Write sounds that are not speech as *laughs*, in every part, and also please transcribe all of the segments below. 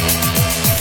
Yeah.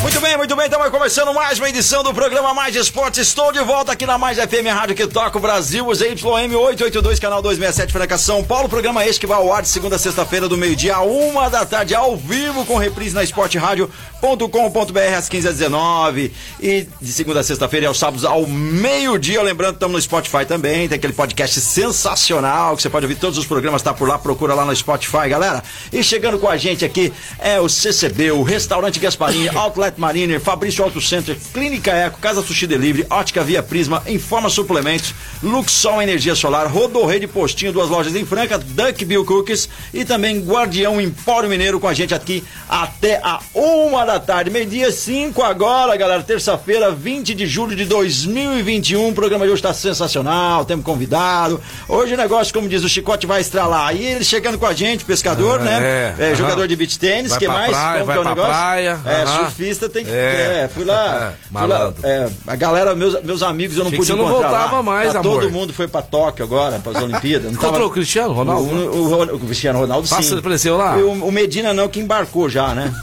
Muito bem, muito bem, estamos começando mais uma edição do programa Mais Esportes. Estou de volta aqui na Mais FM Rádio que toca o Brasil, ZYM 882, canal 267, Franca São Paulo. Programa este que vai ao ar de segunda a sexta-feira, do meio-dia a uma da tarde, ao vivo, com reprise na esporteradio.com.br às 15 às 19 E de segunda a sexta-feira e aos sábados ao meio-dia. Lembrando, estamos no Spotify também, tem aquele podcast sensacional que você pode ouvir todos os programas, tá por lá, procura lá no Spotify, galera. E chegando com a gente aqui é o CCB, o Restaurante Gasparini, *coughs* Outlet Mariner, Fabrício Auto Center, Clínica Eco, Casa Sushi Delivery, Ótica Via Prisma, Informa Suplementos, Luxol Energia Solar, Rodorrei de Postinho, duas lojas em Franca, Duck Bill Cookies e também Guardião Empório Mineiro com a gente aqui até a uma da tarde. Meio-dia cinco agora, galera. Terça-feira, 20 de julho de 2021. O programa de hoje está sensacional, temos convidado. Hoje o negócio, como diz o Chicote, vai estralar. E ele chegando com a gente, pescador, É, né? É, aham. jogador de beach tênis, Vai que mais? praia, Como vai que é o negócio? praia, É, aham. surfista tem que. É. É, fui lá. *laughs* fui lá é, a galera, meus, meus amigos, eu não Achei que pude você não encontrar voltava lá. mais, Tá, amor. Todo mundo foi pra Tóquio agora, pras *laughs* Olimpíadas. Encontrou tava- o Cristiano Ronaldo? O, o, o- o Cristiano Ronaldo, Passa, sim. apareceu lá? O, Medina não, que embarcou já, né? *laughs*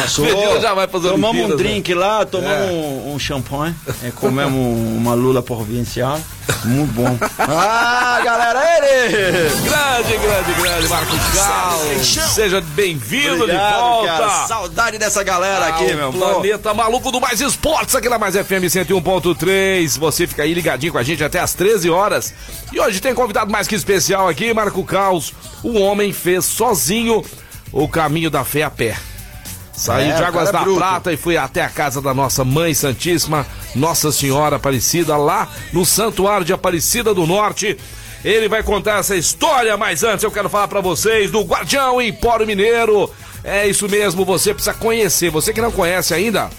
Passou. Medina já vai pras Tomamos um né? drink lá, tomamos É. um, um champanhe, é, comemos uma lula provincial. Muito bom. *laughs* Ah, galera, ele! Grande, grande, grande, Marcos Cal. Seja bem-vindo de volta. cara. Saudade dessa galera aqui, Ah, meu. o Pô. Planeta Maluco do Mais Esportes aqui na Mais FM 101.3. Você fica aí ligadinho com a gente até às 13 horas. E hoje tem convidado mais que especial aqui, Marco Caos. O homem fez sozinho o caminho da fé a pé. Saiu É, de Águas da bruto. Prata e foi até a casa da nossa Mãe Santíssima, Nossa Senhora Aparecida, lá no Santuário de Aparecida do Norte. Ele vai contar essa história, mas antes eu quero falar pra vocês do Guardião Empório Mineiro. É isso mesmo, você precisa conhecer. Você que não conhece ainda,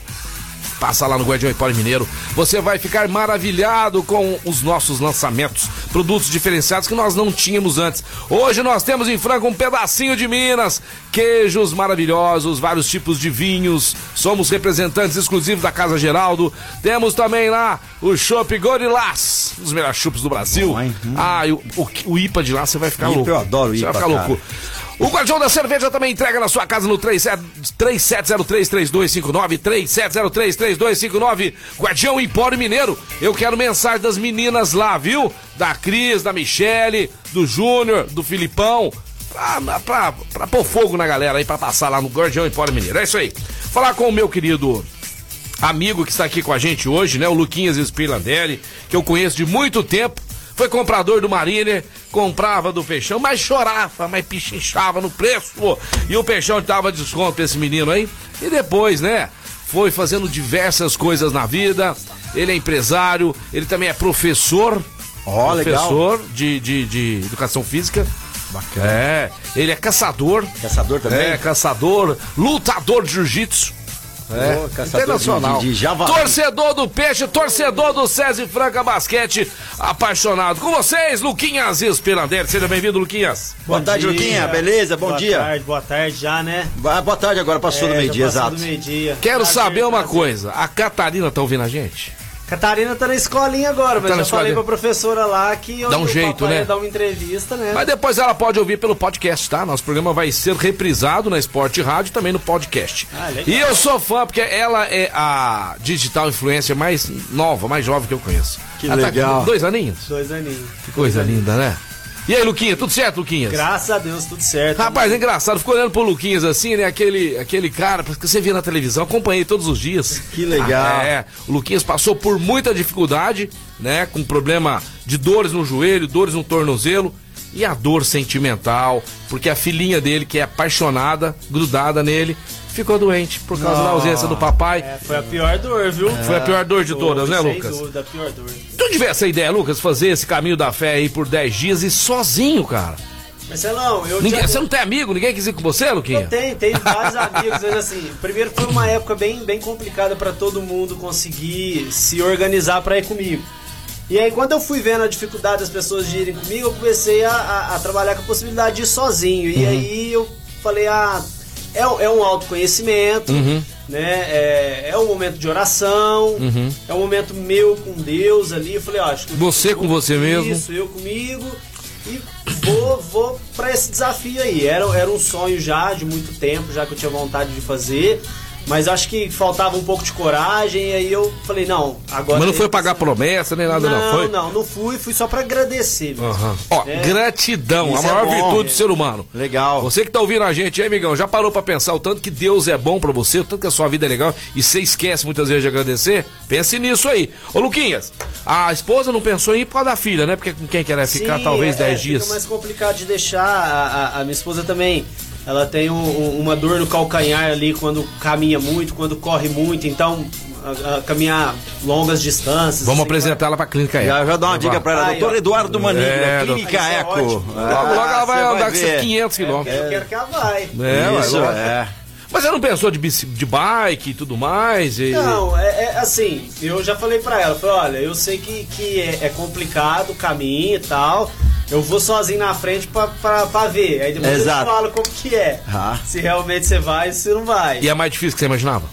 Passa lá no Guardião Empório Mineiro. Você vai ficar maravilhado com os nossos lançamentos. Produtos diferenciados que nós não tínhamos antes. Hoje nós temos em Franca um pedacinho de Minas. Queijos maravilhosos, vários tipos de vinhos. Somos representantes exclusivos da Casa Geraldo. Temos também lá o Chopp Gorilás. Um dos melhores chupes do Brasil. Bom. Ah, o, o, o IPA de lá você vai ficar IPA, louco. eu adoro Você IPA, vai ficar cara. louco. O Guardião da Cerveja também entrega na sua casa no 37 3703-3259, 3703-3259, Guardião Empório Mineiro. Eu quero mensagem das meninas lá, viu? Da Cris, da Michele, do Júnior, do Filipão. Pra, pra, pra pôr fogo na galera aí, pra passar lá no Guardião Empório Mineiro. É isso aí. Falar com o meu querido amigo que está aqui com a gente hoje, né? O Luquinhas Spirlandelli, que eu conheço de muito tempo. Foi comprador do Mariner, comprava do Peixão, mas chorava, mas pichinchava no preço. E o Peixão dava desconto pra esse menino aí. E depois, né? Foi fazendo diversas coisas na vida. Ele é empresário, ele também é professor. Ó, legal. professor de, de, de educação física. Bacana. É, ele é caçador. Caçador também? É, caçador, lutador de jiu-jitsu. É, internacional. de- de- torcedor do Peixe, torcedor do César Franca Basquete, apaixonado. Com vocês, Luquinhas Esperandelli. Seja bem-vindo, Luquinhas. Boa tarde, dia. Luquinha. Beleza? Bom boa dia. Boa tarde, boa tarde já, né? Boa boa tarde agora, passou do É, meio-dia, já passou exato. do meio-dia. Quero Prazer, saber uma prazer. coisa. A Catarina tá ouvindo a gente? Catarina tá na escolinha agora, mas Tá na eu falei escolinha. pra professora lá que Dá um jeito, né? ia dar uma entrevista, né? Mas depois ela pode ouvir pelo podcast, tá? Nosso programa vai ser reprisado na Esporte Rádio e também no podcast. Ah, legal. e eu sou fã, porque ela é a digital influencer mais nova, mais jovem que eu conheço. Que Ela tá legal. com dois aninhos? Dois aninhos. Que coisa linda, né? E aí, Luquinha, tudo certo, Luquinhas? Graças a Deus, tudo certo. Rapaz, é engraçado, ficou olhando pro Luquinhas assim, né? Aquele, aquele cara que você via na televisão, acompanhei todos os dias. Que legal. Ah, é, o Luquinhas passou por muita dificuldade, né? Com problema de dores no joelho, dores no tornozelo e a dor sentimental, porque a filhinha dele, que é apaixonada, grudada nele, ficou doente por causa da ausência do papai. É, foi a pior dor, viu? Foi a pior dor de todas, né, Lucas? dúvida, a pior dor. Tu tivesse a ideia, Lucas, fazer esse caminho da fé aí por 10 dias e sozinho, cara. Marcelão, eu Ninguém, já- você não tem amigo? Ninguém quis ir com você, Luquinha? Eu tenho, tenho vários amigos, mas assim, primeiro foi uma época bem, bem complicada pra todo mundo conseguir se organizar pra ir comigo. E aí quando eu fui vendo a dificuldade das pessoas de irem comigo, eu comecei a, a- a trabalhar com a possibilidade de ir sozinho. E aí eu falei, ah, é, um- é um autoconhecimento, né? É, é um momento de oração, é um momento meu com Deus ali. Eu falei, ó, acho que Você com você mesmo. Isso, eu comigo. E vou, vou para esse desafio aí. Era, era um sonho já de muito tempo, já que eu tinha vontade de fazer. Mas acho que faltava um pouco de coragem. E aí eu falei, não, agora. Mas não foi pagar promessa nem nada, não, não, foi? não, não fui, fui só pra agradecer. mesmo. Aham. Ó, É. gratidão, a Isso é maior bom. virtude do ser humano. Legal. Você que tá ouvindo a gente aí, amigão, já parou pra pensar o tanto que Deus é bom pra você, o tanto que a sua vida é legal e você esquece muitas vezes de agradecer? Pense nisso aí. Ô, Luquinhas, a esposa não pensou em ir por causa da filha, né? Porque com quem quer ficar Sim, talvez é, 10 fica dias. mais complicado de deixar. A, a- a minha esposa também. Ela tem um- um- uma dor no calcanhar ali quando caminha muito, quando corre muito. Então, a- a caminhar longas distâncias. Vamos assim, apresentar ela pra clínica Eco. Já, já dá uma dica pra ela, Aí, doutor. Eduardo Manigro, É, Clínica doutor. Eco. É ótimo. Ah, Logo, logo ela vai andar seus 500 quilômetros. Eu quero que ela vai. É, Isso, é. Mas você não pensou de, bici- de bike e tudo mais? E... Não, é, é assim, eu já falei pra ela, falei, olha, eu sei que, que é, é complicado o caminho e tal. Eu vou sozinho na frente pra, pra, pra ver. Aí depois Exato. eu te falo como que é. Ah. Se realmente você vai ou se não vai. E é mais difícil que você imaginava?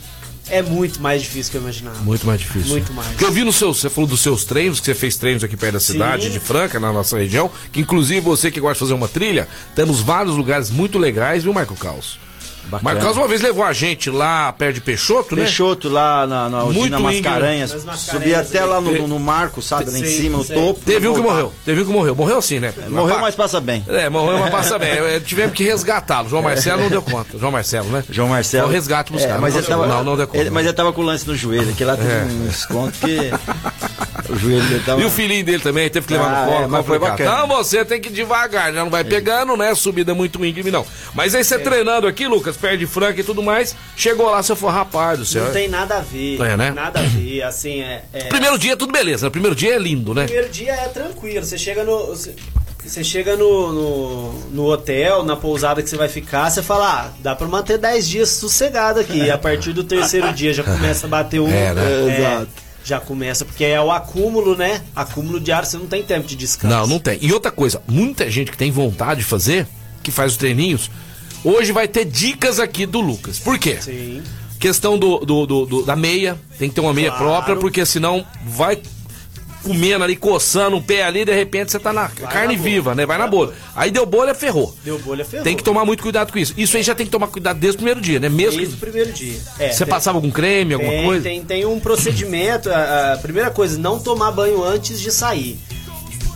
É muito mais difícil que eu imaginava. Muito mais difícil. Muito mais. Porque eu vi no seu, você falou dos seus treinos, que você fez treinos aqui perto da cidade Sim. de Franca, na nossa região, que inclusive você que gosta de fazer uma trilha, temos vários lugares muito legais, viu, Michael Caos? Bacana. Caos uma vez levou a gente lá perto de Peixoto, né? Peixoto lá na, na Muito usina Mascarenhas. íngreme. Nas Subi Mascarenhas até lá no, no, no marco, sabe? Lá em Sim, cima, no sim. topo. Teve um que morreu, teve um que morreu. Morreu sim, né? Morreu, mas passa bem. É, morreu, mas passa *laughs* bem. É, Tivemos que resgatá-lo. João Marcelo não deu conta. João Marcelo, né? João Marcelo. Foi o resgate pros É, caras. Mas Não ele tava, não, não deu conta. ele- mas ele tava com o lance no joelho, que lá teve É. um desconto que *laughs* o joelho dele tava... E o filhinho dele também teve que levar Ah, no colo. é, mas foi bacana. Então você tem que ir devagar, já não vai pegando, né? Subida muito íngreme, não. Mas aí você treinando aqui, Lucas, perto de Franca e tudo mais, chegou lá, você falou, rapaz do céu. Não tem nada a ver. É, né? Nada a ver, assim, é... é- Primeiro dia tudo beleza, né? Primeiro dia é lindo, né? primeiro dia é tranquilo. Você chega no. Você, você chega no, no, no hotel, na pousada que você vai ficar, você fala, ah, dá pra manter 10 dias sossegado aqui. E a partir do terceiro dia já começa a bater um. É, né? Exato. Já começa, porque é o acúmulo, né? Acúmulo diário, você não tem tempo de descanso. Não, não tem. E outra coisa, muita gente que tem vontade de fazer, que faz os treininhos, hoje vai ter dicas aqui do Lucas. Por quê? Sim. Questão do, do- do- do- da meia, tem que ter uma meia Claro. própria, porque senão vai comendo ali, coçando o pé ali, de repente você tá na carne na viva, né? Vai na Vai bolha. Aí deu bolha, ferrou. Deu bolha, ferrou. Tem que tomar muito cuidado com isso. Isso aí já tem que tomar cuidado desde o primeiro dia, né? Mesmo Desde o que primeiro dia. É, você tem- passava algum creme, alguma tem, coisa. Tem, tem um procedimento. A, a primeira coisa, não tomar banho antes de sair.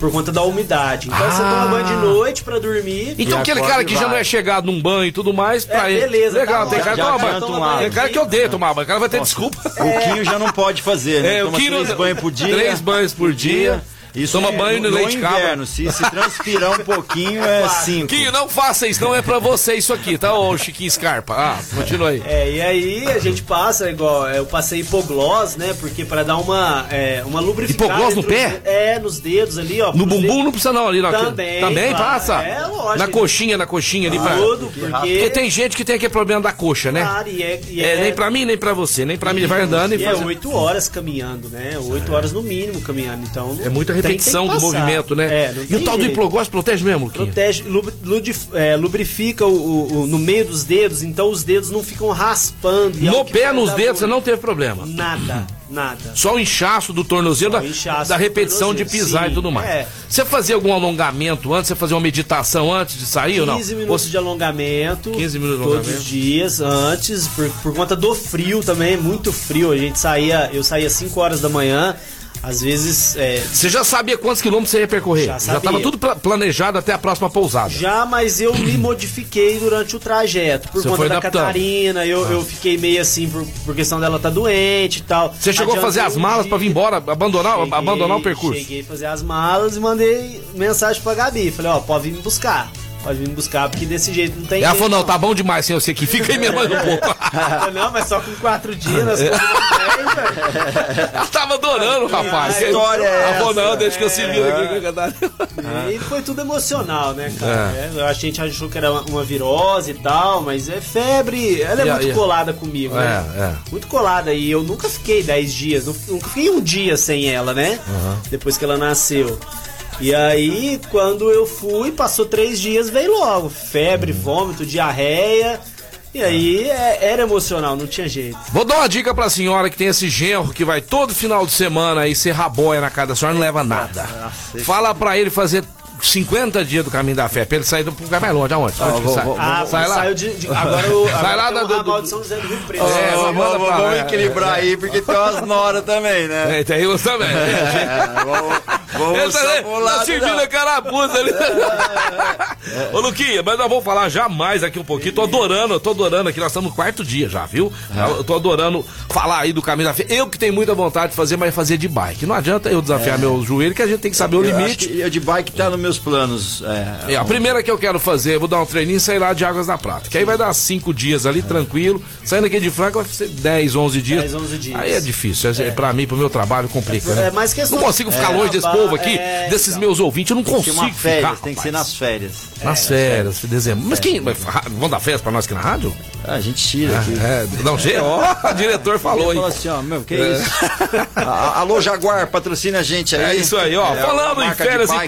Por conta da umidade. Então você Ah. toma banho de noite pra dormir. Então aquele cara que já não é chegado num banho e tudo mais, pra É, ele. beleza, Legal, tá tem cara que toma banho. Tem cara que odeia tomar banho, o cara vai ter desculpa. O Quinho já não pode fazer, né? É, o Quinho três banhos por dia. três banhos por dia. Isso Toma é banho no leite cabra. inverno. Se, se transpirar um pouquinho, é cinco. Quinho, não faça isso, não é pra você isso aqui, tá, ô Chiquinho Scarpa? Ah, continua aí. É, e aí a gente passa, igual, eu passei hipoglós, né? Porque pra dar uma, é, uma lubrificada. Hipoglós no os pé? de- É, nos dedos ali, ó. No bumbum dedos. não precisa não ali, não. Também, Também claro. passa? É, lógico. Na coxinha, na coxinha ali pra... Tudo, porque... Porque tem gente que tem aquele problema da coxa, né? Claro, e é, e É, nem pra mim, nem pra você, nem pra mim. Vai andando e E é fazendo. oito horas caminhando, né? Oito horas no mínimo caminhando. Então É muita repetição do movimento, né? É, e o tal do jeito. hipoglós protege mesmo, Luquinha? Protege, ludif- é, lubrifica o, o- no meio dos dedos, então os dedos não ficam raspando. é No pé, nos dedos, você não teve problema. Nada, nada. Só o inchaço do tornozelo, da, inchaço da do repetição de pisar sim, e tudo mais. é. Você fazia algum alongamento antes? Você fazia uma meditação antes de sair ou não? 15 minutos Ou- de alongamento. 15 minutos de Todos alongamento. os dias, antes, por, por conta do frio também, muito frio. A gente saía, eu saía 5 horas da manhã, às vezes. é, Você já sabia quantos quilômetros você ia percorrer? Já Já sabia. estava tudo pla- planejado até a próxima pousada. Já, mas eu me modifiquei durante o trajeto. Por Você conta foi da adaptando. Catarina, eu, eu fiquei meio assim por, por questão dela tá doente e tal. Você chegou a fazer as malas dia. pra vir embora, abandonar, Cheguei- abandonar o percurso? Cheguei a fazer as malas e mandei mensagem pra Gabi. Falei, ó, pode vir me buscar. Pode vir buscar, porque desse jeito não tem Ela falou, não, tá bom demais sem você aqui, fica aí mesmo um pouco. Eu, não, mas só com quatro dias velho. Ela tava adorando, rapaz. Que história é Ela falou, não, deixa que eu se viro aqui a Catarina. E foi tudo emocional, né, cara? É, a gente achou que era uma, virose e tal, mas é febre. Ela é muito colada comigo, né? É, é. Muito colada. E eu nunca fiquei 10 dias, nu- nunca fiquei um dia sem ela, né? Depois que ela nasceu. E aí, quando eu fui, passou três dias, veio logo. Febre, vômito, diarreia. E aí é- era emocional, não tinha jeito. Vou dar uma dica pra senhora que tem esse genro que vai todo final de semana aí ser raboia na casa da senhora não leva nada. Fala pra ele fazer 50 dias do caminho da fé, pra ele sair do lugar mais longe. Aonde? Onde que vou- sai? vou- Ah, sai lá. saiu de, de- Agora o. *laughs* Sai agora lá da- o do- do- de São José do Rio Preto. É, É, vamos, lá, vamos é. equilibrar aí, porque tem umas noras também, né? É, tem isso também. É, vamos vamos Ele tá, servindo a carapuça ali. Ô, Luquinha, mas nós vamos falar já mais aqui um pouquinho. Tô adorando, eu tô adorando aqui. Nós estamos no quarto dia já, viu? Eu tô adorando falar aí do caminho da fé. Eu que tenho muita vontade de fazer, mas fazer de bike. Não adianta eu desafiar meu joelho, que a gente tem que saber o Eu acho limite. que eu de bike tá nos meus planos. É, É, a primeira que eu quero fazer, eu vou dar um treininho e sair lá de Águas da Prata. Que aí vai dar cinco dias ali, tranquilo. Saindo aqui de Franca vai ser 10, 11 dias. 10, 11 dias. Aí é difícil. É. Pra mim, pro meu trabalho, complica, É, né? mas questão- Não consigo ficar É, longe desse é, povo aqui, é, desses então. meus ouvintes. Eu não tem consigo férias, ficar. tem que ser rapaz. nas férias. Nas férias, dezembro. Mas quem. Vão dar férias pra nós aqui na rádio? Ah, a gente tira aqui. É, jeito. Ó, o *laughs* diretor falou, Ele falou hein? assim, ó, meu, que isso? *laughs* A- Alô, Jaguar, patrocina a gente aí. É isso aí, ó. É, Falando em de férias e bike,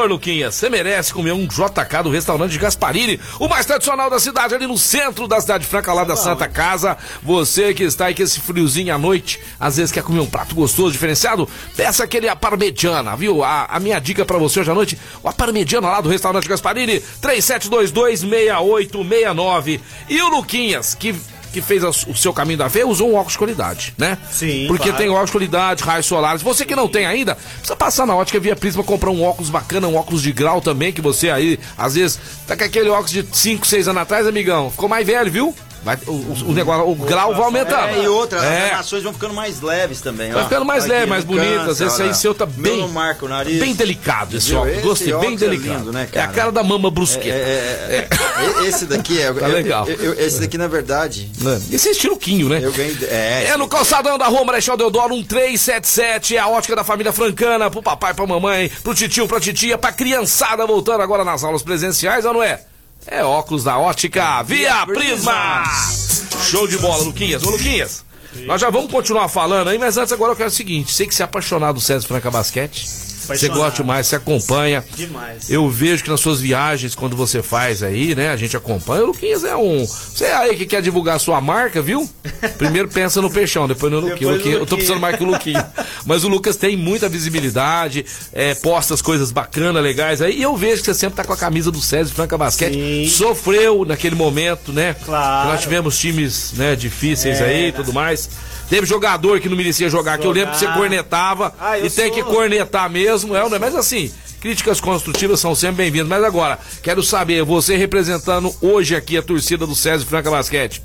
patrocinador, Luquinha, você merece comer um JK do restaurante Gasparini, o mais tradicional da cidade, ali no centro da cidade franca, lá da Santa Casa. Você que está aí com esse friozinho à noite, às vezes quer comer um prato gostoso, diferenciado, peça aquele a parmegiana, viu? A, a minha dica pra você hoje à noite, o a parmegiana lá do restaurante Gasparini, 37226869. E o Luquinhas, que que fez o seu caminho da fé usou um óculos de qualidade, né? Sim, Porque claro. tem óculos de qualidade, raios solares. Você que não tem ainda, precisa passar na ótica Via Prisma comprar um óculos bacana, um óculos de grau também, que você aí, às vezes, tá com aquele óculos de 5, 6 anos atrás, amigão. Ficou mais velho, viu? Vai, o, o- negócio, o grau vai aumentando. É, e outra, as É. armações vão ficando mais leves também. Vai ó. ficando mais Aqui leve, mais bonitas. Esse aí seu tá bem. não marca o nariz. Bem delicado esse óculos. Esse Gostei, bem óculos é delicado. lindo, né, É a cara? da mama brusqueta. É, é, é. Esse daqui é. *laughs* Tá legal. eu- eu- esse daqui, na verdade. Esse é estilo Quinho, né? Eu ganhei. É, É no calçadão da Rua Marechal Deodoro 1377, é a ótica da família francana, pro papai, pra mamãe, pro titio, pra titia, pra criançada voltando agora nas aulas presenciais, ou não é? É óculos da ótica Via Prisma! Show de bola, Luquinhas. Ô, Luquinhas, nós já vamos continuar falando aí, mas antes agora eu quero o seguinte, sei que você é apaixonado do César Franca Basquete, você gosta demais, você acompanha. Demais. Eu vejo que nas suas viagens, quando você faz aí, né? A gente acompanha. O Luquinhas é um. Você é aí que quer divulgar a sua marca, viu? Primeiro pensa no peixão, depois no no Luquinho. Eu tô precisando mais que o Luquinho. Mas o Lucas tem muita visibilidade, é, posta as coisas bacanas, legais aí. E eu vejo que você sempre tá com a camisa do César Franca Basquete. Sim. Sofreu naquele momento, né? Claro. Nós tivemos times né, difíceis É, aí e né? tudo mais. Teve jogador que não merecia jogar, que eu lembro que você cornetava. Ah, e tem sou. que cornetar mesmo, é, não é? Mas assim, críticas construtivas são sempre bem-vindas. Mas agora, quero saber, você representando hoje aqui a torcida do César Franca Basquete.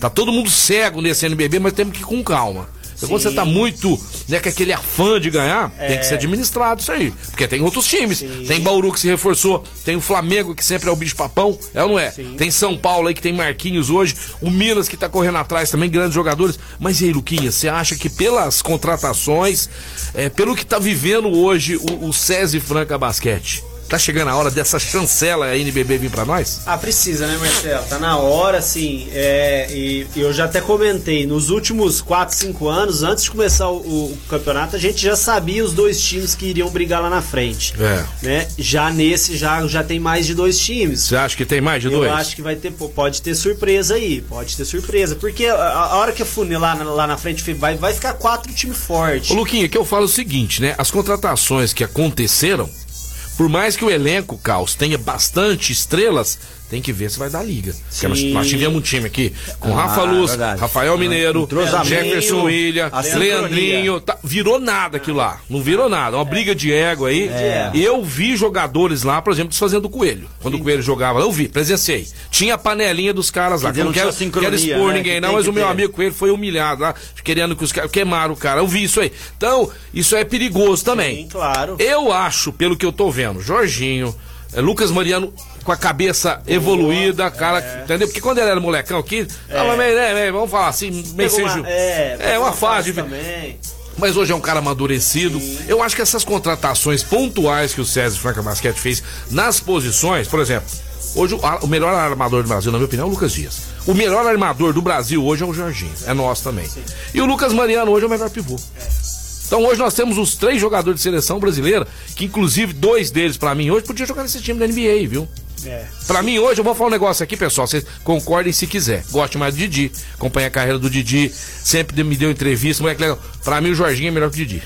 Tá todo mundo cego nesse NBB, mas temos que ir com calma. Então, quando você tá muito, né, com aquele afã de ganhar, tem que ser administrado isso aí. Porque tem outros times. Tem Bauru que se reforçou, tem o Flamengo que sempre é o bicho papão, é ou não é? Tem São Paulo aí que tem Marquinhos hoje, o Minas que tá correndo atrás também, grandes jogadores. Mas e aí, Luquinha, você acha que pelas contratações, é, pelo que tá vivendo hoje o, o SESI Franca Basquete, tá chegando a hora dessa chancela aí NBB vir pra nós? Ah, precisa, né, Marcelo? Tá na hora, assim. É, e, eu já até comentei, nos últimos 4, 5 anos, antes de começar o, o campeonato, a gente já sabia os dois times que iriam brigar lá na frente. É. Né? Já nesse, já, já tem mais de dois times. Você acha que tem mais de Eu dois? acho que vai ter, pode ter surpresa aí, pode ter surpresa. Porque a, a hora que afunilar lá, lá na frente vai, vai ficar quatro times fortes. Ô, Luquinha, que eu falo o seguinte, né? As contratações que aconteceram, por mais que o elenco, Caos, tenha bastante estrelas, tem que ver se vai dar liga. Porque nós, Sim. tivemos um time aqui com Ah, Rafa Luz, verdade. Rafael Mineiro. Jefferson William, Leandrinho. tá- virou nada aquilo lá. Não virou nada. Uma briga de ego aí. É. Eu vi jogadores lá, por exemplo, desfazendo o Coelho. Quando o Coelho jogava, eu vi, presenciei. Tinha a panelinha dos caras lá. Dizer, Eu não quero, quero expor né, ninguém, que não, mas que o meu ter. amigo Coelho foi humilhado lá, querendo que os caras queimaram o cara. Eu vi isso aí. Então, isso é perigoso também. Sim, claro. Eu acho, pelo que eu tô vendo, Jorginho, Lucas Mariano com a cabeça evoluída, cara, entendeu? Porque quando ele era molecão aqui, tava meio, né, meio, vamos falar assim, meio sem uma- ju- é, é uma fase. também. Mas hoje é um cara amadurecido. Eu acho que essas contratações pontuais que o César Franca Basquete fez nas posições, por exemplo, hoje o, o melhor armador do Brasil, na minha opinião, é o Lucas Dias. O melhor armador do Brasil hoje é o Jorginho. É nosso também. E o Lucas Mariano hoje é o melhor pivô. Então hoje nós temos os três jogadores de seleção brasileira, que inclusive dois deles, pra mim, hoje podiam jogar nesse time da NBA, viu? É. Pra mim, hoje, eu vou falar um negócio aqui, pessoal. Vocês concordem se quiser. Gosto mais do Didi. Acompanha a carreira do Didi. Sempre me deu entrevista. Moleque legal. Pra mim, o Jorginho é melhor que o Didi.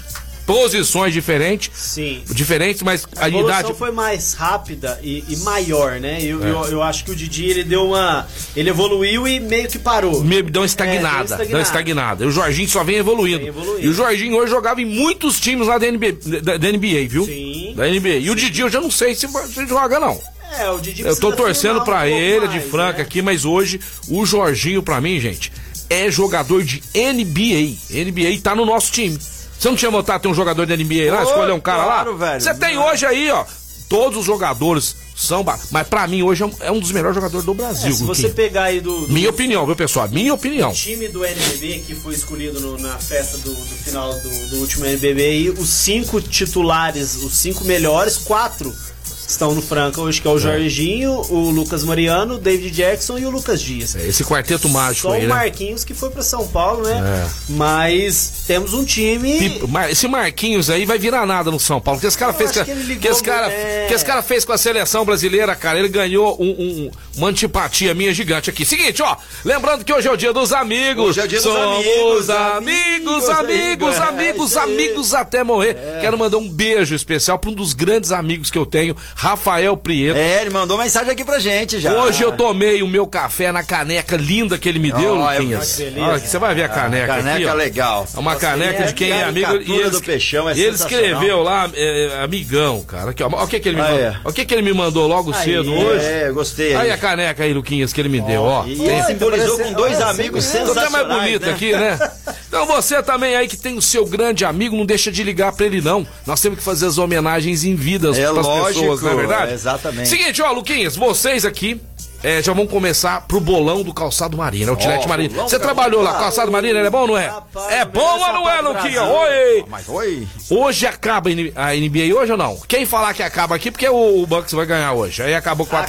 Posições diferentes. Sim. Diferentes, mas A a, evolução idade. foi mais rápida e, e maior, né? Eu, É. eu, eu acho que o Didi ele deu uma. Ele evoluiu e meio que parou. Me deu uma É, estagnada. deu deu uma estagnada. E o Jorginho só vem evoluindo. Vem evoluindo. E o Jorginho hoje jogava em muitos times lá da NBA, da, da NBA viu? Sim. Da NBA. E o Didi eu já não sei se, se joga, não. É, o Didi Eu tô torcendo pra um ele, de mais, franca né? aqui, mas hoje o Jorginho, pra mim, gente, é jogador de NBA. NBA tá no nosso time. Você não tinha votado ter um jogador de NBA lá, Ô, escolher um cara claro, lá? velho. Você tem hoje aí, ó. Todos os jogadores são. Mas pra mim, hoje é um, é um dos melhores jogadores do Brasil. É, se você pegar aí do, do Minha opinião, viu, pessoal? Minha opinião. time do NBB que foi escolhido no- na festa do, do final do, do último NBB aí, os cinco titulares, os cinco melhores, quatro estão no Franca hoje, que é o Jorginho, o Lucas Mariano, o David Jackson e o Lucas Dias. É, Esse quarteto mágico Só aí, o né? Marquinhos que foi pra São Paulo, né? É. Mas temos um time. Esse Marquinhos aí vai virar nada no São Paulo. Que esse cara Eu fez, acho com a- que ligou que esse cara, é. que esse cara fez com a seleção brasileira, cara, ele ganhou um- um- uma antipatia minha gigante aqui. Seguinte, ó, lembrando que hoje é o dia dos amigos. Hoje é o dia dos Somos amigos, amigos, amigos, amigos, é, amigos, amigos até morrer. Quero mandar um beijo especial para um dos grandes amigos que eu tenho, Rafael Prieto. É, ele mandou mensagem aqui pra gente já. Hoje eu tomei o meu café na caneca linda que ele me deu, é- Luquinhas. beleza. Olha aqui, você vai ver a caneca, caneca aqui, ó. legal. É uma caneca de quem é amigo. caricatura ele- do Peixão é ele escreveu lá, é, amigão, cara. Aqui, ó. Olha o que, que ele me Ah, mandou. é. O que, que ele me mandou logo Aí, cedo hoje. É, gostei. Aí a caneca aí, Luquinhas, que ele me deu, ó. E Tem- simbolizou com dois parecendo- amigos até sensacionais. mais bonito né? aqui, né? *laughs* Então você também aí que tem o seu grande amigo, não deixa de ligar pra ele, não. Nós temos que fazer as homenagens em vidas É pras lógico, pessoas, não é verdade? é exatamente. Seguinte, ó, Luquinhas, vocês aqui. é, já vão começar pro bolão do calçado marino, é o Tilete Marino. bolão Você trabalhou lá, calçado. marino, ele é bom ou não é? Rapaz, é bom ou não é, Luquinha? Oi! Mas oi. Hoje acaba a NBA hoje ou não? Quem falar que acaba aqui, porque o, o Bucks vai ganhar hoje. Aí acabou 4x2.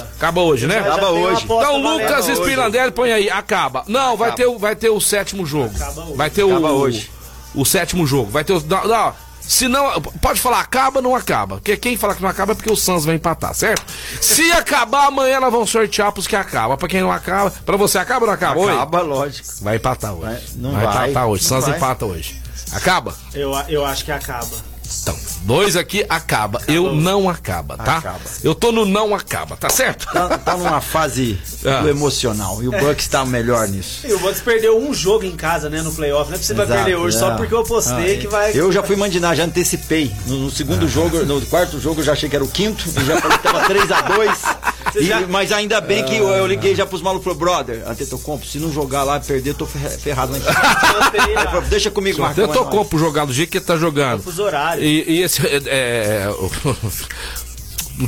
Acaba. Acaba hoje, né? Já Acaba hoje. Então, Lucas. Spinandelli, põe aí, acaba. Não, vai Acaba. ter, o- vai ter o sétimo jogo. Acaba hoje. Vai ter o. Acaba hoje. O sétimo jogo. Vai ter o. Não, não, se não. Pode falar, acaba, não acaba. Porque quem falar que não acaba é porque o Suns vai empatar, certo? Se acabar, amanhã nós vamos sortear pros que acabam. Pra quem não acaba. Pra você acaba ou não acaba? Oi? Acaba, lógico. Vai empatar hoje. Vai- não vai vai. empatar hoje. Vai. empata hoje. Acaba? Eu, eu acho que acaba. Então, dois aqui acaba. Eu não acaba, tá? Acaba. Eu tô no não acaba, tá certo? Tá, tá numa fase *laughs* Ah. do emocional. E o Bucks tá melhor nisso. E o Bucks perdeu um jogo em casa, né, no playoff. Não é você vai perder hoje, só é. porque eu postei Ah, que vai. Eu já fui mandinar, já antecipei. No, no segundo jogo, no quarto jogo, eu já achei que era o quinto. E já falei que tava 3x2. *laughs* já- Mas ainda bem que eu, eu liguei já pros malucos e falei, brother, Antetokounmpo, se não jogar lá, perder, eu tô ferra- ferrado lá em *laughs* cima. Deixa comigo, Marcão. É pro jogar do jeito que ele tá jogando. fuso horário. E, e esse. É, é, o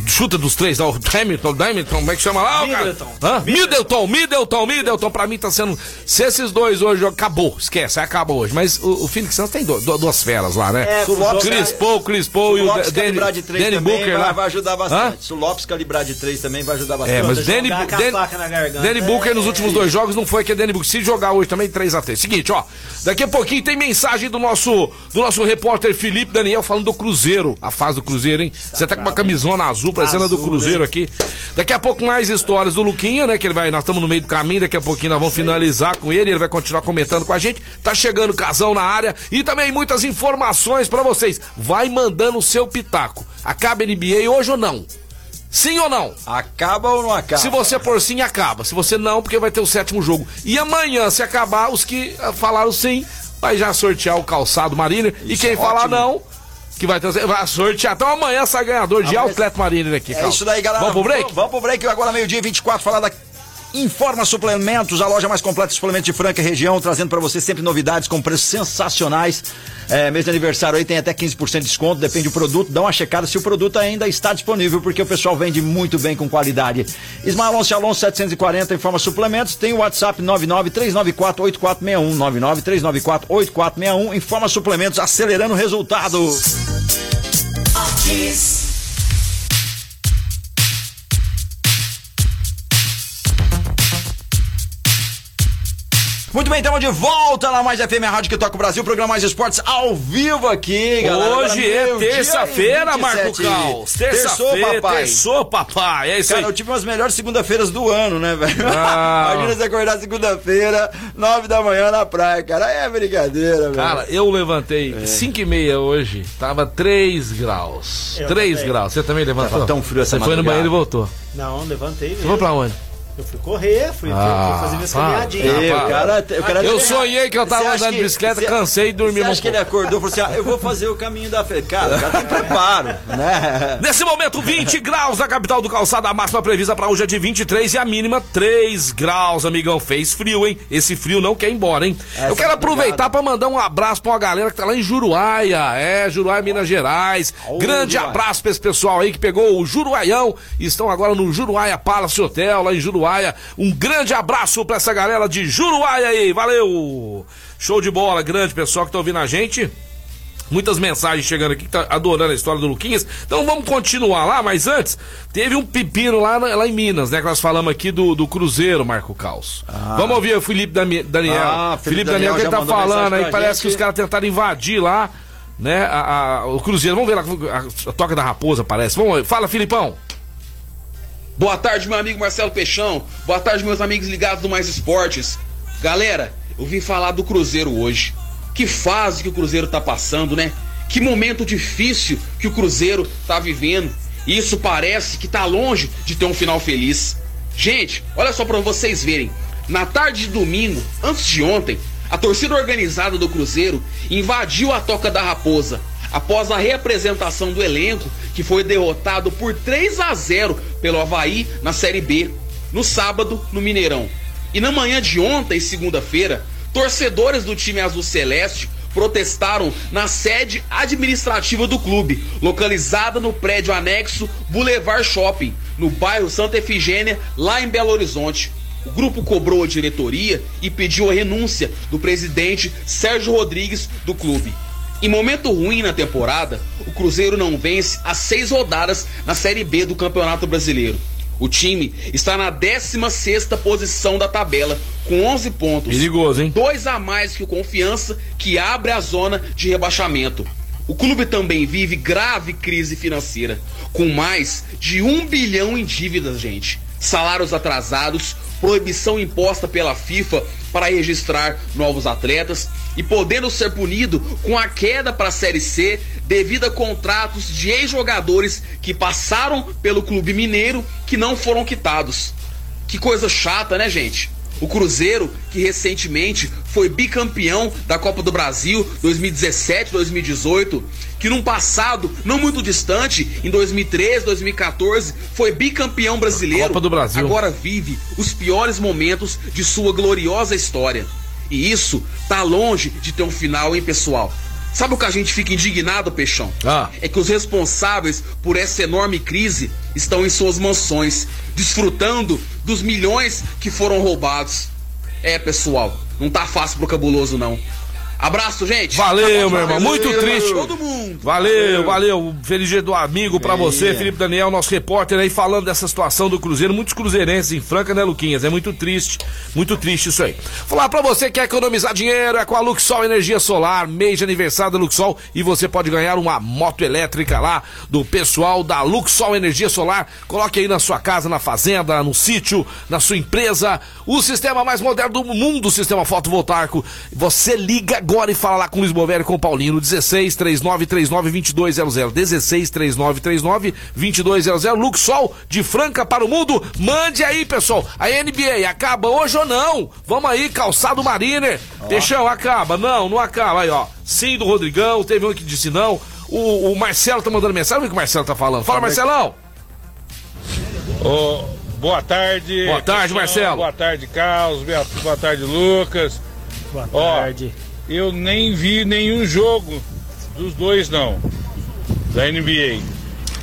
chuta dos três lá, o Hamilton, Hamilton, como é que chama lá? Middleton. Hã? Middleton, Middleton, Middleton, pra mim tá sendo. Se esses dois hoje jogam, acabou, esquece, acaba hoje. Mas o, o Phoenix Suns tem do- do- duas feras lá, né? É, o Lopes, Chris Paul, Chris Paul e o Danny, calibrar de três Danny também Booker vai, lá. vai ajudar bastante. Se o Lopes calibrar de três também vai ajudar bastante. É, mas Danny, com a Dan- faca na garganta. Danny Booker nos É. últimos dois jogos não foi que é Danny Booker. Se jogar hoje também, 3x3. Seguinte, ó. Daqui a pouquinho tem mensagem do nosso, do nosso repórter Felipe Daniel falando do Cruzeiro. A fase do Cruzeiro, hein? Você tá com uma camisona azul, parecendo a do Azul, Cruzeiro né? aqui. Daqui a pouco mais histórias do Luquinha, né? Que ele vai. Nós estamos no meio do caminho, daqui a pouquinho nós vamos finalizar com ele. Ele vai continuar comentando com a gente. Tá chegando casão na área e também muitas informações pra vocês. Vai mandando o seu pitaco. Acaba a NBA hoje ou não? Sim ou não? Acaba ou não acaba? Se você por sim, acaba. Se você não, porque vai ter o sétimo jogo. E amanhã, se acabar, os que falaram sim, vai já sortear o calçado Mariner. E Isso quem é falar não, que vai, ter, vai sortear. Então amanhã sai ganhador de Amanhã- outlet Mariner aqui, É Carlos. isso daí, galera. Vamos pro break? Vamos pro break agora, meio-dia 24, falar da Informa Suplementos, a loja mais completa de suplementos de Franca região, trazendo para você sempre novidades com preços sensacionais. É, mês de aniversário aí tem até 15% de desconto, depende do produto. Dá uma checada se o produto ainda está disponível, porque o pessoal vende muito bem com qualidade. Ismael Alonso Alonso 740, Informa Suplementos, tem o WhatsApp 993948461, 993948461, Informa Suplementos, acelerando o resultado. Fortes. Muito bem, estamos de volta na Mais FM, a Rádio que toca o Brasil, programa Mais Esportes ao vivo aqui, galera. Hoje é terça-feira, Marco 27. Caos. Terça-feira, papai. terçou, papai. É isso Cara, aí. eu tive umas melhores segunda-feiras do ano, né, velho? Ah. *laughs* Imagina você acordar segunda-feira, nove da manhã na praia, cara. É brincadeira, velho. Cara, eu levantei 5 e meia hoje, tava 3 graus. Eu 3 também. graus. Você também levantou? Tava tão frio essa Você foi no madrugada. banheiro e voltou. Não, levantei Você mesmo. foi pra onde? Eu fui correr, fui, Ah, fui fazer minhas para. caminhadinhas. Ah, cara, o cara Eu sonhei que eu tava andando de bicicleta, cansei e dormi Você um acha que ele acordou e falou assim: ah, eu vou fazer o caminho da fé. Cara, cara tem preparo, *laughs* né? Nesse momento, 20 *laughs* graus na capital do calçado. A máxima prevista para hoje é de 23 e a mínima 3 graus, amigão. Fez frio, hein? Esse frio não quer ir embora, hein? Essa Eu quero madrugada. aproveitar para mandar um abraço pra uma galera que tá lá em Juruáia. É, Juruáia, Minas Gerais. Ô, Grande Juruáia. abraço pra esse pessoal aí que pegou o Juruaião estão agora no Juruáia Palace Hotel, lá em Juruáia. Um grande abraço pra essa galera de Juruáia aí. Valeu! Show de bola, grande pessoal que tá ouvindo a gente. Muitas mensagens chegando aqui que tá adorando a história do Luquinhas. Então vamos continuar lá, mas antes, teve um pepino lá, lá em Minas, né? Que nós falamos aqui do, do Cruzeiro, Marco Caos. Vamos ouvir o Felipe Daniel. Ah, Felipe, Felipe Daniel, Daniel que ele tá falando aí, parece que os caras tentaram invadir lá, né? A, a- o Cruzeiro. Vamos ver lá a, a toca da raposa, parece. Vamos, ver. fala, Filipão. Boa tarde, meu amigo Marcelo Peixão. Boa tarde, meus amigos ligados do Mais Esportes. Galera, eu vim falar do Cruzeiro hoje. Que fase que o Cruzeiro tá passando, né? Que momento difícil que o Cruzeiro tá vivendo. Isso parece que tá longe de ter um final feliz. Gente, olha só pra vocês verem. Na tarde de domingo, antes de ontem, a torcida organizada do Cruzeiro invadiu a Toca da Raposa após a reapresentação do elenco que foi derrotado por 3 a 0 pelo Havaí na Série B, no sábado no Mineirão. E na manhã de ontem, segunda-feira, torcedores do time azul celeste protestaram na sede administrativa do clube, localizada no prédio anexo Boulevard Shopping, no bairro Santa Efigênia, lá em Belo Horizonte. O grupo cobrou a diretoria e pediu a renúncia do presidente Sérgio Rodrigues do clube. Em momento ruim na temporada, o Cruzeiro não vence as seis rodadas na Série B do Campeonato Brasileiro. O time está na 16ª posição da tabela, com 11 pontos. Perigoso, hein? Dois a mais que o Confiança, que abre a zona de rebaixamento. O clube também vive grave crise financeira, com mais de um bilhão em dívidas, gente. Salários atrasados, proibição imposta pela FIFA para registrar novos atletas e podendo ser punido com a queda para a Série C devido a contratos de ex-jogadores que passaram pelo clube mineiro que não foram quitados. Que coisa chata, né, gente? O Cruzeiro, que recentemente foi bicampeão da Copa do Brasil 2017-2018, que num passado não muito distante, em 2013, 2014, foi bicampeão brasileiro. Copa do Brasil. Agora vive os piores momentos de sua gloriosa história. E isso tá longe de ter um final, hein, pessoal? Sabe o que a gente fica indignado, Peixão? Ah. É que os responsáveis por essa enorme crise estão em suas mansões, desfrutando dos milhões que foram roubados. É, pessoal, não tá fácil pro cabuloso, não. Abraço, gente. Valeu, meu irmão. Valeu, Muito triste. Todo mundo. Valeu, valeu. Feliz dia do amigo pra você, Felipe Daniel, nosso repórter aí, falando dessa situação do Cruzeiro. Muitos cruzeirenses em Franca, né, Luquinhas? É muito triste, muito triste isso aí. Falar pra você que quer economizar dinheiro, é com a Luxol Energia Solar, mês de aniversário da Luxol, e você pode ganhar uma moto elétrica lá do pessoal da Luxol Energia Solar. Coloque aí na sua casa, na fazenda, no sítio, na sua empresa, o sistema mais moderno do mundo, o sistema fotovoltaico. Você liga agora e fala lá com o Luiz Bovério e com o Paulinho no 16 3939 2200. 16 3939 2200. Luxol de Franca para o mundo. Mande aí, pessoal. A NBA acaba hoje ou não? Vamos aí, calçado Mariner. Peixão, acaba. Não, não acaba. Aí, ó. Sim do Rodrigão, teve um que disse não. O, o Marcelo tá mandando mensagem. O que o Marcelo tá falando? Fala, Marcelão. Ô, Boa tarde. Boa tarde, Marcelo. Boa tarde, Carlos. Boa- Boa tarde, Lucas. Boa Ó, tarde. Eu nem vi nenhum jogo dos dois, não. Da NBA.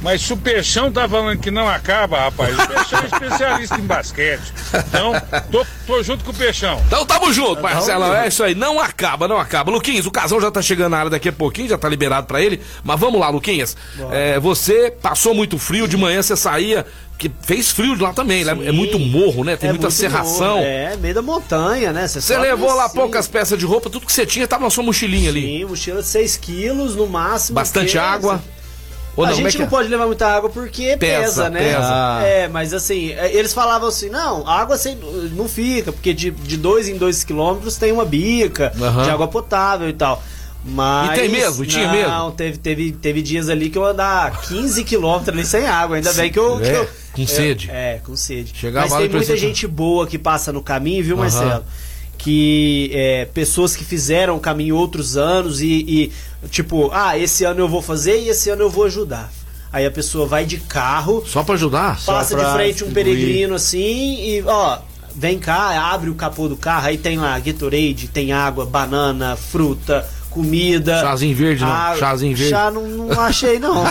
Mas se o Peixão tá falando que não acaba, rapaz, o Peixão é especialista em basquete. Então, tô, tô junto com o Peixão. Então tamo junto, Marcelo. É isso aí. Não acaba, não acaba. Luquinhas, o casal já tá chegando na área daqui a pouquinho, já tá liberado pra ele. Mas vamos lá, Luquinhas. É, você passou muito frio, de manhã você saía. Que fez frio de lá também, né? É muito morro, né? Tem É muita serração. bom, É, meio da montanha, né? Você levou lá assim. poucas peças de roupa, tudo que você tinha tava na sua mochilinha ali. Sim, mochila de 6 quilos no máximo. Bastante porque- água. Ou a não, é gente que não é? pode levar muita água porque Pesa, pesa, né? pesa. É, mas assim, é, eles falavam assim, não, água sem, não fica, porque de, de dois em dois quilômetros tem uma bica Aham. de água potável e tal. Mas. E tem mesmo? E tinha não, mesmo? Não, teve, teve, teve dias ali que eu andar 15 quilômetros ali sem água. Ainda bem que eu. que É, eu- com é, sede. É, com sede. Chegava Mas tem muita gente boa que passa no caminho, viu. Marcelo? que é, pessoas que fizeram o caminho outros anos e, e, tipo, ah, esse ano eu vou fazer e esse ano eu vou ajudar. Aí a pessoa vai de carro, Só pra ajudar? passa de frente um peregrino assim e, ó, vem cá, abre o capô do carro, aí tem lá Gatorade, tem água, banana, fruta, comida. Chazinho verde, não? água. Chazinho verde. Chá não, não achei, não. *laughs*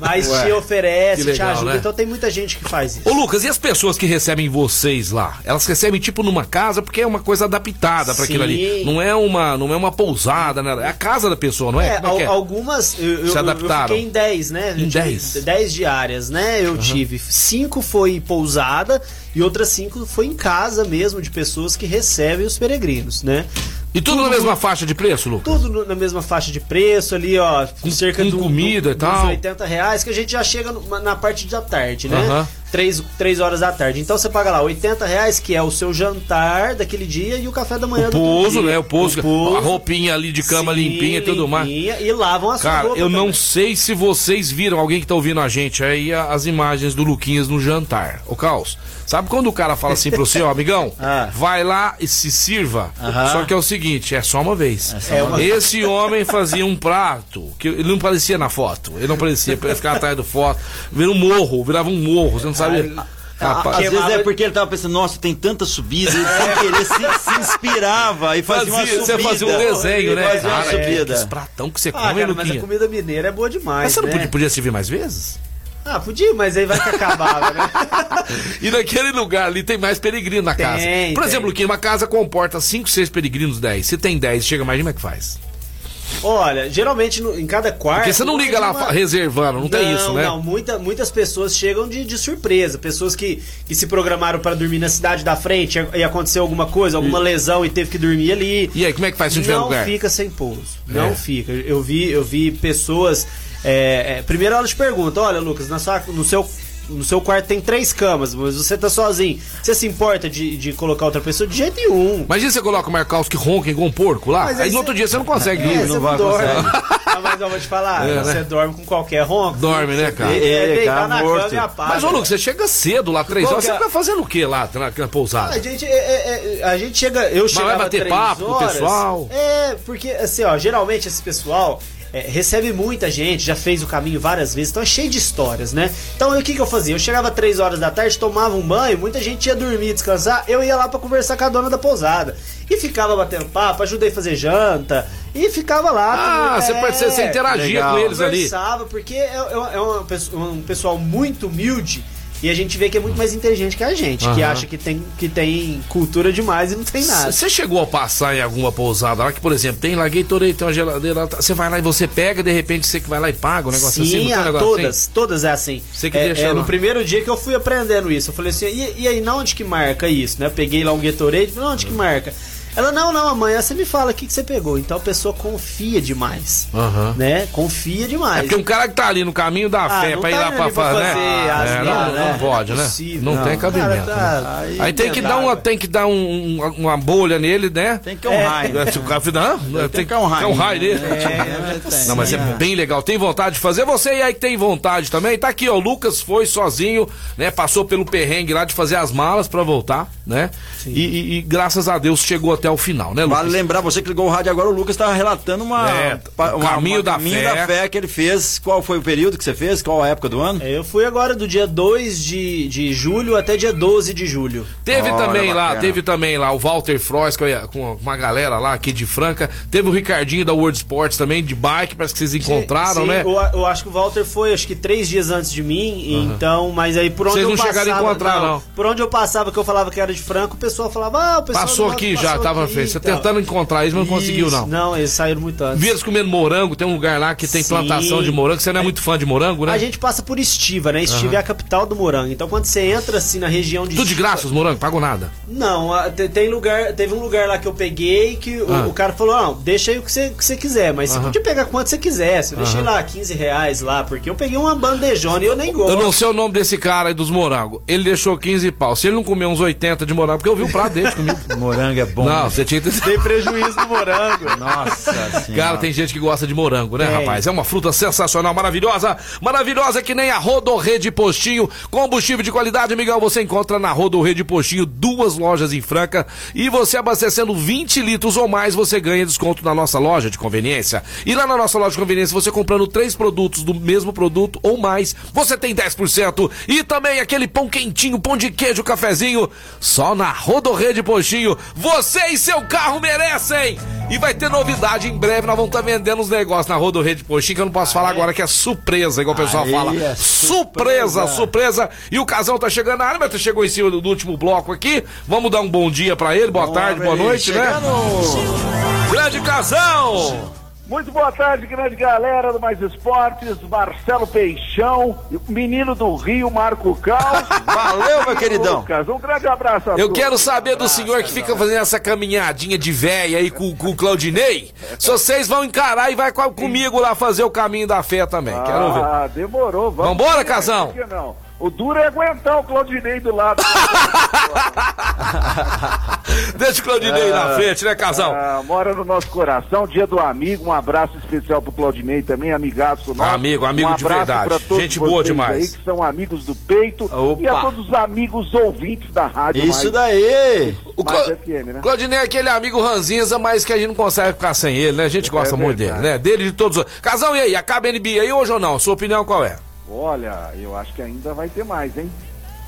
Mas te que oferece, te legal, ajuda. né? Então tem muita gente que faz isso. Ô Lucas, e as pessoas que recebem vocês lá? Elas recebem tipo numa casa porque é uma coisa adaptada pra aquilo ali. Não é uma, não é uma pousada, né? É a casa da pessoa, não é? É, é é? al- algumas. Eu, eu, Se eu adaptaram? fiquei em 10, né? Em Eu tive 10? 10 diárias, né? Eu tive. Cinco foi pousada e outras cinco foi em casa mesmo, de pessoas que recebem os peregrinos, né? E tudo, tudo, na mesma faixa de preço, Lucas? Tudo na mesma faixa de preço ali, ó. Com, cerca com do, comida do, e tal. 80 reais, que a gente já chega na parte da tarde, né? Uhum. 3, 3 horas da tarde. Então você paga lá 80 reais, que é o seu jantar daquele dia e o café da manhã o pouso, né? O pouso, a roupinha ali de cama Sim, limpinha e tudo mais. E lavam as Cara, eu não também. sei se vocês viram, alguém que tá ouvindo a gente aí, as imagens do Luquinhas no jantar. O Caos, sabe quando o cara fala assim pra você, ó, amigão, *laughs* ah. vai lá e se sirva? Só que é o seguinte, é só uma vez. É só uma vez. Esse homem fazia um prato, que ele não parecia na foto, ele não parecia, ele ficava atrás do foto, vira um morro, virava um morro, você não sabe. Rapaz, Às vezes é porque ele tava pensando, nossa, tem tanta subida, ele sem querer se, se inspirava e fazia, fazia, uma você subida. fazia um desenho, né? Fazia uma Cara, subida. que pratão que você Ah, come, cara, mas a comida mineira é boa demais. Mas você não né? podia, podia servir mais vezes? Ah, podia, mas aí vai que acabava, né? *laughs* E naquele lugar ali tem mais peregrino na Tem, casa. Por tem. exemplo, que uma casa comporta 5, 6 peregrinos, 10. Se tem 10, chega mais, como é que faz? Olha, geralmente no- em cada quarto. Porque você não liga lá uma- reservando, não, tem isso, né? Não, muita, muitas pessoas chegam de, de surpresa. Pessoas que, que se programaram para dormir na cidade da frente e e aconteceu alguma coisa, alguma lesão e teve que dormir ali. E aí, como é que faz se não tiver não lugar? fica sem pouso. É. Não fica. Eu vi, eu vi pessoas. é, é, primeiro elas perguntam: olha, Lucas, na sua, no seu. No seu quarto tem três camas, mas você tá sozinho. Você se importa de, de colocar outra pessoa? De jeito nenhum. Imagina você coloca o Marcaus que ronca igual um porco lá, Mas aí, aí no outro você- dia você não consegue É, dormir. você não vai dorme. conseguir. Ah, mas eu vou te falar, É, você né? dorme com qualquer ronco. Dorme, né, cara? É, É, deitar cara, na morto. cama e apaga. Mas, ô Lucas, você chega cedo lá, três Qual horas, que você é? fica fazendo o que lá na, na pousada? A gente, é, é, é, a gente chega. Eu chegava vai bater papo com o horas, pessoal? É, porque assim, ó, geralmente esse pessoal é, recebe muita gente, já fez o caminho várias vezes, então é cheio de histórias, né? Então o que, que eu fazia? Eu chegava três horas da tarde, tomava um banho, muita gente ia dormir, descansar, eu ia lá pra conversar com a dona da pousada. E ficava batendo papo, ajudei a fazer janta, e ficava lá. Ah, tudo- você, é, pode ser, você interagia legal. com eles ali. Conversava, porque é, é- é uma pessoa- um pessoal muito humilde. E a gente vê que é muito mais inteligente que a gente, que Aham. acha que tem, que tem cultura demais e não tem nada. Você chegou a passar em alguma pousada lá que, por exemplo, tem lá Gatorade, tem uma geladeira, lá, tá- você vai lá e você pega, de repente você que vai lá e paga o negócio assim, Sim, tem um ah, negócio todas, assim? todas é assim. Você que É, deixa é, no primeiro dia que eu fui aprendendo isso, eu falei assim, e, e aí, na onde que marca isso? Né? Eu peguei lá um Gatorade, falei, onde que marca? Ela, não, não, amanhã você me fala o que, que você pegou. Então a pessoa confia demais, Aham. né? Confia demais. É porque um cara que tá ali no caminho da Ah, fé não pra ir tá lá indo pra, né? fazer É, asneira, não, né? não pode, É né? Não, Não. tem cabimento. Cara, tá- né? aí Aí tem que, dar uma, tem que dar um- um- uma bolha nele, né? Tem que honrar. hein? Se o cara fizer, não, tem que honrar, que honrar hein? ele. É, Não, mas é bem legal. Tem vontade de fazer? Você aí que tem vontade também. Tá aqui, ó. O Lucas foi sozinho, né? Passou pelo perrengue lá de fazer as malas pra voltar, né? E, e- e graças a Deus chegou até até o final, né, Lucas? Vale lembrar, você que ligou o rádio agora, o Lucas estava relatando uma, É, uma- caminho uma da caminho fé. da fé que ele fez. Qual foi o período que você fez? Qual a época do ano? É, Eu fui agora do dia 2 de, de julho até dia 12 de julho. Teve Olha, também lá, bacana. teve também lá o Walter Frois com uma galera lá aqui de Franca. Teve o Ricardinho da World Sports também, de bike, parece que vocês encontraram, Sim, né? Eu, eu acho que o Walter foi, acho que três dias antes de mim, então, mas aí por onde Vocês eu não passava... chegaram a encontrar, não. Por onde eu passava, que eu falava que era de Franco, o pessoal falava, ah, o pessoal Passou aqui Walter já, passou tava e Você tal. tentando encontrar eles, mas não conseguiu, não. Não, eles saíram muito antes. Vi eles comendo morango, tem um lugar lá que tem Sim. plantação de morango. Você não é muito fã de morango, né? A gente passa por Estiva, né? Estiva é a capital do morango. Então quando você entra assim na região de Tudo de graça os morangos, pago nada. Não, tem lugar, teve um lugar lá que eu peguei que o, Ah. o cara falou: "Não, deixa aí o que você, que você quiser, mas você podia pegar quanto você quisesse. Eu deixei lá 15 reais lá, porque eu peguei uma bandejona e eu nem gosto. Eu não sei o nome desse cara aí dos morangos. Ele deixou 15 pau. Se ele não comer uns 80 de morango, porque eu vi o prato dele comigo. *laughs* Morango é bom. Não, você tinha que ter... Tem prejuízo no morango. *laughs* Nossa senhora. Cara, tem gente que gosta de morango, né, Tem. rapaz? É uma fruta sensacional, maravilhosa. Maravilhosa que nem a Rodorrede Postinho. Combustível de qualidade, Miguel, você encontra na Rodorrede Postinho duas lojas em Franca. E você abastecendo 20 litros ou mais, você ganha desconto na nossa loja de conveniência. E lá na nossa loja de conveniência, você comprando três produtos do mesmo produto ou mais, você tem 10%. E também aquele pão quentinho, pão de queijo, cafezinho, só na Rodorrede Postinho. Você e seu carro merecem! E vai ter novidade em breve, nós vamos estar vendendo uns negócios na Rodorrede Postinho, que eu não posso falar agora, que é surpresa, igual o pessoal Aí fala. é surpresa, surpresa! E o casal tá chegando na área, mas chegou em cima do, do último bloco aqui. Vamos dar um bom dia pra ele, boa tarde, boa noite, né? Grande casal! Muito boa tarde, grande galera do Mais Esportes, Marcelo Peixão, menino do Rio, Marco Cal. *laughs* Valeu, meu queridão. Lucas, um grande abraço a Eu todos. quero saber do senhor que fica fazendo essa caminhadinha de véia aí com, com o Claudinei. Se vocês vão encarar e vai com- comigo lá fazer o caminho da fé também. Quero ver. Ah, demorou. Vamos Vambora, ver, casão? por que não? O duro é aguentar o Claudinei do lado. *laughs* Deixa o Claudinei na frente, né, casal? Ah, mora no nosso coração, dia do amigo, um abraço especial pro Claudinei também, amigaço nosso. Amigo, amigo um de verdade. Gente boa demais. Aí, que são amigos do peito Opa. e a todos os amigos ouvintes da rádio. Isso Mais- daí. O Cla- FM, né? Claudinei é aquele amigo ranzinza, mas que a gente não consegue ficar sem ele, né? A gente gosta muito dele, né? Dele e de todos os outros. Casal, e aí? Acaba a NBA aí hoje ou não? Sua opinião qual é? Olha, eu acho que ainda vai ter mais, hein?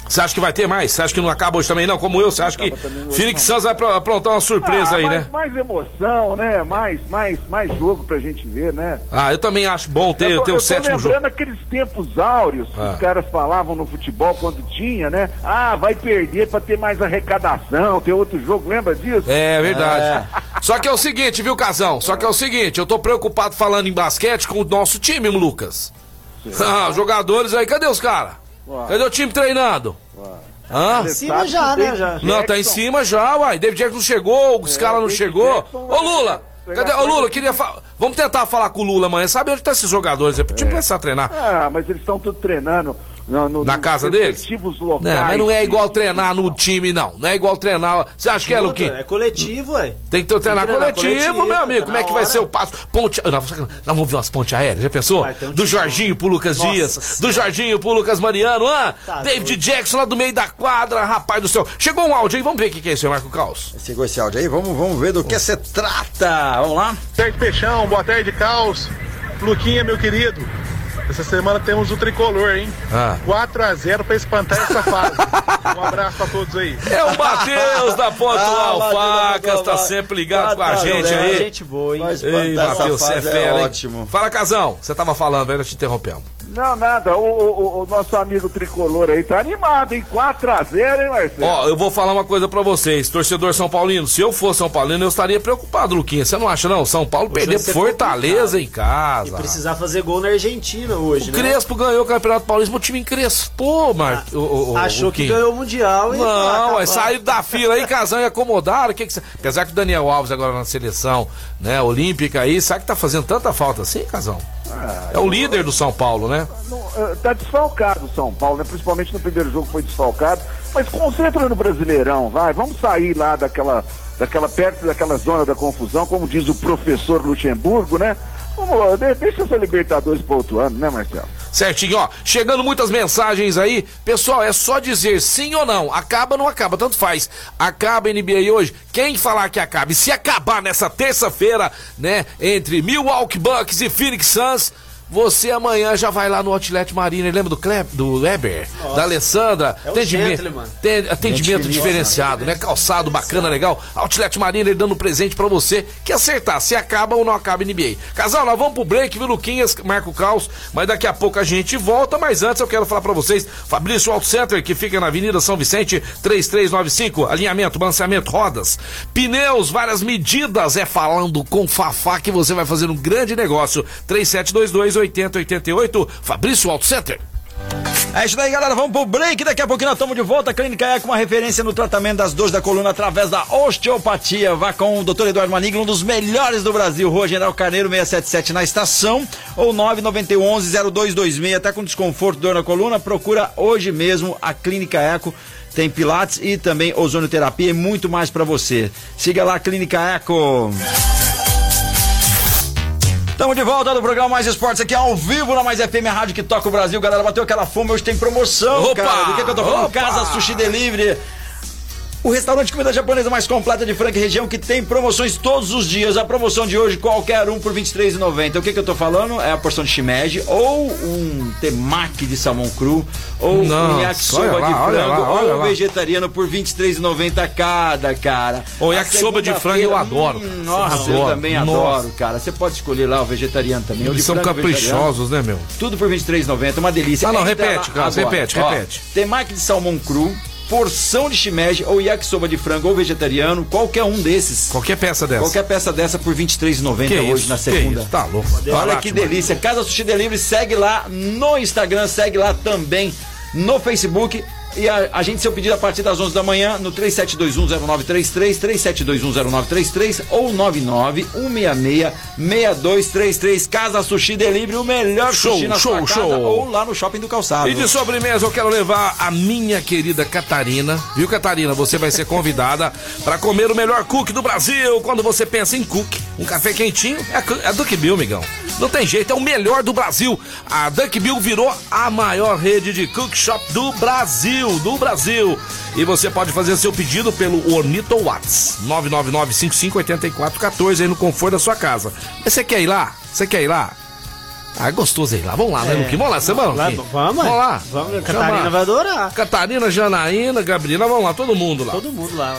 Você acha que vai ter mais? Você acha que não acaba hoje também não? Como eu, você acha que não. Suns vai apro- aprontar uma surpresa Ah, aí, mais, né? mais emoção, né? Mais, mais, mais jogo pra gente ver, né? Ah, eu também acho bom ter, eu tô, ter eu o tô sétimo lembrando jogo. aqueles tempos áureos que Ah. os caras falavam no futebol quando tinha, né? Ah, vai perder pra ter mais arrecadação, ter outro jogo, lembra disso? É verdade. Só que é o seguinte, viu, Casão? Só que é o seguinte, eu tô preocupado falando em basquete com o nosso time, Lucas. Ah, os jogadores aí, cadê os caras? Cadê o time treinando? Hã? Em cima já, né? Já. Não, tá em cima já, uai. David Jackson não chegou, os caras não chegou. Jackson Ô Lula, cadê? Ô Lula, queria fa... Vamos tentar falar com o Lula amanhã. Sabe onde tá esses jogadores? aí? Pro time começar a treinar. Ah, mas eles estão tudo treinando no, no, Na casa deles? respectivos Não, locais. mas não é igual treinar no time, não. Não é igual treinar. Você acha que é, Luquinho? É coletivo, ué. Tem que ter treinar Tem que treinar coletivo, coletivo, meu amigo. tá Como é na que vai hora. ser o passo? Ponte. Não, nós vamos ver umas pontes aéreas, já pensou? Um Do Jorginho pro Lucas Nossa Dias, Senhora. do Jorginho pro Lucas Mariano, ah, Tá David doido. Jackson lá do meio da quadra, rapaz do céu. Chegou um áudio aí, vamos ver o que que é isso, Marco Caos. Chegou esse áudio aí, vamos, vamos ver do que se trata. Vamos lá? tarde, Peixão. Boa tarde, Caos. Luquinha, meu querido. Essa semana temos o tricolor, hein? Ah. 4x0 pra espantar essa fase. *laughs* um abraço pra todos aí. É o Matheus da Pontual Ah, Facas, Matheus, tá sempre ligado com a gente aí. Gente boa, hein? Ei, Matheus, você é fase, fera, ótimo. Fala, Casão, você tava falando aí, nós te interrompemos. Não, nada. O, o- o nosso amigo tricolor aí tá animado, hein? 4x0, hein, Marcelo? Ó, eu vou falar uma coisa pra vocês, torcedor São Paulino. Se eu fosse São Paulino, eu estaria preocupado, Luquinha. Você não acha, não? São Paulo perder vai ser pro Fortaleza em E casa. precisar fazer gol na Argentina hoje, O né? Crespo ganhou o Campeonato Paulista, o time encrespou, Mar... o, o, o- Achou o que ganhou o Mundial e tá Não, é saíram da fila aí, casão e acomodaram. Que que cê- Apesar que o Daniel Alves agora na seleção né, olímpica aí, sabe que tá fazendo tanta falta assim, casão? É o líder do São Paulo, né? Não, eh, tá desfalcado o São Paulo, né? Principalmente no primeiro jogo foi desfalcado. Mas concentra no Brasileirão, vai. Vamos sair lá daquela, daquela perto daquela zona da confusão, como diz o professor Luxemburgo, né? Vamos lá, de- deixa essa Libertadores para outro ano, né, Marcelo? Certinho, ó. Chegando muitas mensagens aí. Pessoal, é só dizer sim ou não. Acaba ou não acaba, tanto faz. Acaba a NBA hoje. Quem falar que acaba, e se acabar nessa terça-feira, né, entre Milwaukee Bucks e Phoenix Suns, você amanhã já vai lá no Outlet Marina. Lembra do, Kleb, do Weber? Da Alessandra? É atendimento, atendimento diferenciado, né? Calçado bacana, legal. Outlet Marina ele dando presente pra você que acertar se acaba ou não acaba NBA. Casal, nós vamos pro break, viu, Luquinhas, Marco Caos, mas daqui a pouco a gente volta. Mas antes eu quero falar pra vocês, Fabrício Auto Center, que fica na Avenida São Vicente, 3395, alinhamento, balanceamento, rodas, pneus, várias medidas. É falando com Fafá que você vai fazer um grande negócio. 3722 8088, Fabrício Auto Center. É isso daí, galera. Vamos pro break. Daqui a pouquinho nós estamos de volta. A Clínica é com uma referência no tratamento das dores da coluna através da osteopatia. Vá com o Dr. Eduardo Maniglo, um dos melhores do Brasil. Rua General Carneiro 677 na estação ou 991-0226. Até com desconforto, dor na coluna. Procura hoje mesmo a Clínica Eco. Tem pilates e também ozonioterapia e muito mais pra você. Siga lá a Clínica Eco. Estamos de volta do programa Mais Esportes aqui ao vivo na Mais FM, a rádio que toca o Brasil. Galera, bateu aquela fome, hoje tem promoção, Opa! cara. Do que, que eu tô falando? Opa! Casa Sushi Delivery. O restaurante de comida japonesa mais completa de Franca e região que tem promoções todos os dias. A promoção de hoje, qualquer um por R$ 23,90. O que, que eu tô falando? É a porção de shimeji, ou um temaki de salmão cru, ou Nossa, um yakisoba lá, de frango, lá, ou lá. vegetariano por R$ 23,90 cada, cara. A yakisoba de frango eu segunda-feira, adoro. hum, nossa, eu Adoro. também Nossa. adoro, cara. Você pode escolher lá o vegetariano também. ou Eles são frango caprichosos, né, meu? Tudo por R$ 23,90, uma delícia. Ah, não, Entra repete, lá Carlos, agora. repete, Ó, repete. Temaki de salmão cru, porção de shimeji ou yakisoba de frango ou vegetariano, qualquer um desses. Qualquer peça dessa. Qualquer peça dessa por R$ 23,90 Que hoje na segunda. Tá louco. Olha Barato que delícia. Casa Sushi Delivery, segue lá no Instagram, segue lá também no Facebook. E a, a gente, seu pedido a partir das 11 da manhã no 37210933, 37210933 ou 991666233. Casa Sushi Delivery, o melhor Show, sushi na show, sua casa show. ou lá no Shopping do Calçado. E de sobremesa eu quero levar a minha querida Catarina. Viu, Catarina? Você vai ser convidada *laughs* para comer o melhor cookie do Brasil. Quando você pensa em cookie, um café quentinho, é a, é a Duck Bill, migão. Não tem jeito, é o melhor do Brasil. A Duck Bill virou a maior rede de cook shop do Brasil, do Brasil. E você pode fazer seu pedido pelo Ornito Watts, 999-558414 aí no conforto da sua casa. Mas você quer ir lá? Você quer ir lá? Ah, é gostoso ir lá. Vamos lá, né, Luquinho? Vamos lá, Lá, Luquinho? vamos, Vamos lá. Vamos, Catarina vai adorar. Catarina, Janaína, Gabriela, vamos lá, todo mundo lá. Todo mundo lá.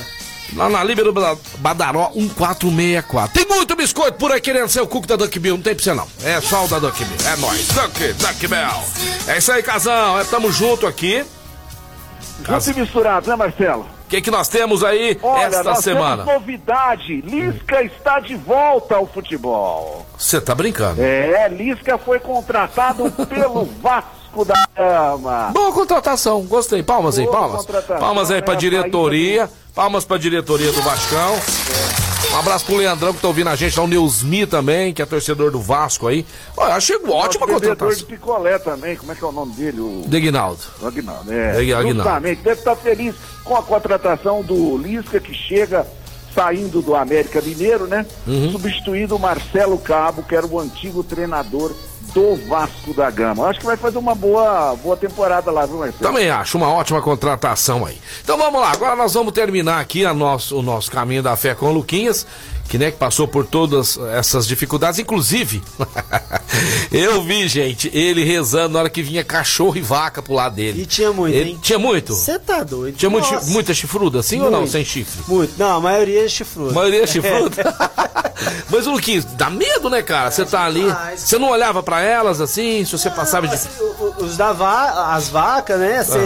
Lá na Líbero Ba- Badaró 1464. Tem muito biscoito por aí querendo ser o cuco da Duck Bill, não tem pra você não. É só o da Duck Bill, é nóis. Duck, Duck Bell. É isso aí, casão, é, tamo junto aqui. Junto e misturado, né, Marcelo? O que, que nós temos aí Olha, esta semana? novidade. Lisca está de volta ao futebol. Você tá brincando? É, Lisca foi contratado *laughs* pelo Vasco da Gama. Boa contratação, gostei. Palmas aí, palmas. Palmas aí pra né? diretoria. Palmas pra diretoria do Vascão. Um abraço pro Leandrão que tá ouvindo a gente lá, o Neusmi também, que é torcedor do Vasco aí. Olha, achei ótima Nosso contratação. de picolé também, como é que é o nome dele? O Degnaldo. o Aguinaldo, é. Aí, Aguinaldo. Justamente, deve estar feliz com a contratação do Lisca, que chega saindo do América Mineiro, né? Uhum. Substituindo o Marcelo Cabo, que era o antigo treinador do Vasco da Gama. Acho que vai fazer uma boa, boa temporada lá, viu, Marcelo? Também acho uma ótima contratação aí. Então vamos lá, agora nós vamos terminar aqui a nosso, o nosso caminho da fé com o Luquinhas, que né, que passou por todas essas dificuldades, inclusive *laughs* eu vi, gente, ele rezando na hora que vinha cachorro e vaca pro lado dele. E tinha muito, Ele- hein? Tinha muito? Você tá doido. Tinha muito, muita chifruda, assim ou não, Muito. sem chifre? Muito. Não, a maioria é chifrudo. A maioria é chifruda. *laughs* Mas o Luquinhas, dá medo, né, cara? Você tá ali, você não olhava pra elas assim, se você passava de... Assim, os da va as vacas, né? Cê, Ah. é,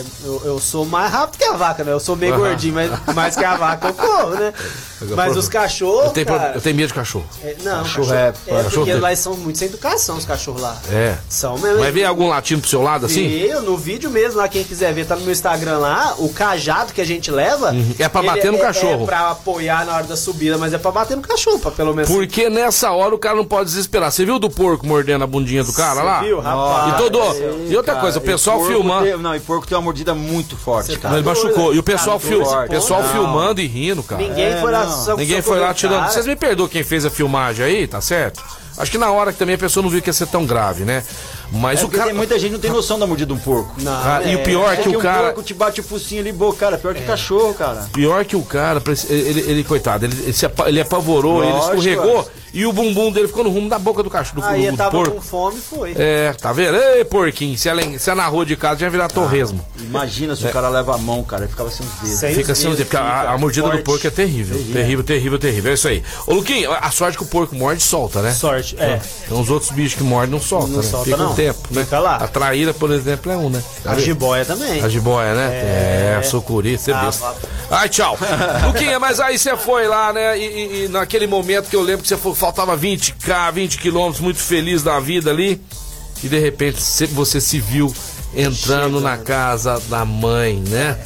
é, eu, eu sou mais rápido que a vaca, né? Eu sou meio gordinho, mas mais que a vaca eu corro, né? Mas os cachorros. Eu tenho, cara, eu tenho medo de cachorro. é, não, Cachorro cachorro, é- é, cachorro porque tem- lá são muito sem educação, os cachorros lá. É. São mesmo. Mas vem algum latindo pro seu lado assim? Eu, no vídeo mesmo, lá, quem quiser ver, tá no meu Instagram lá, o cajado que a gente leva. É pra bater no é- cachorro. É pra apoiar na hora da subida, mas é pra bater no cachorro, pra pelo menos. Porque nessa hora o cara não pode desesperar. Você viu do porco mordendo a bundinha do cara Você lá? viu, rapaz? Todo. E outra Cara, coisa, o pessoal filmando. tem- não, e porco tem uma mordida muito forte, cara. Ele machucou. E o pessoal, Tá fil... doido. pessoal Não. filmando e rindo, cara. Ninguém É, foi lá. só- Ninguém foi lá tirando. cara. Vocês me perdoam quem fez a filmagem aí, tá certo? Acho que na hora que também a pessoa não viu que ia ser tão grave, né? Mas É o cara. tem muita gente que não tem noção da mordida de um porco. Não, Ah, e o pior é que Porque o um cara. porco te bate o focinho ali, boca, cara, pior que cachorro, cara. Pior que o cara, ele, ele coitado, ele, ele, se apa- ele apavorou, ele Lógico, escorregou é. E o bumbum dele ficou no rumo da boca do cachorro, do, Aí do tava porco. com fome e foi. É, tá vendo? Ei, porquinho, se ela, se ela na rua de casa já ia virar torresmo. Imagina se o cara leva a mão, cara, ele ficava sem os dedos. Sem Fica os assim, dedos, porque a, a mordida do forte. porco é terrível. Terrível, terrível, terrível. É isso aí. Ô, Luquinho, a sorte que o porco morde e solta, né? Sorte, é. Tem uns outros bichos que mordem não soltam, Não né? solta, Fica um não. tempo, né? Fica lá. A traíra, por exemplo, é um, né? A jiboia também. A jiboia, né? É, sucuri, você Ah, besta. Ai, tchau. *laughs* Luquinha, mas aí você foi lá, né? E, e- e naquele momento que eu lembro que você foi, faltava 20k, 20 quilômetros, muito feliz da vida ali. E de repente cê- você se viu entrando na casa da mãe, né?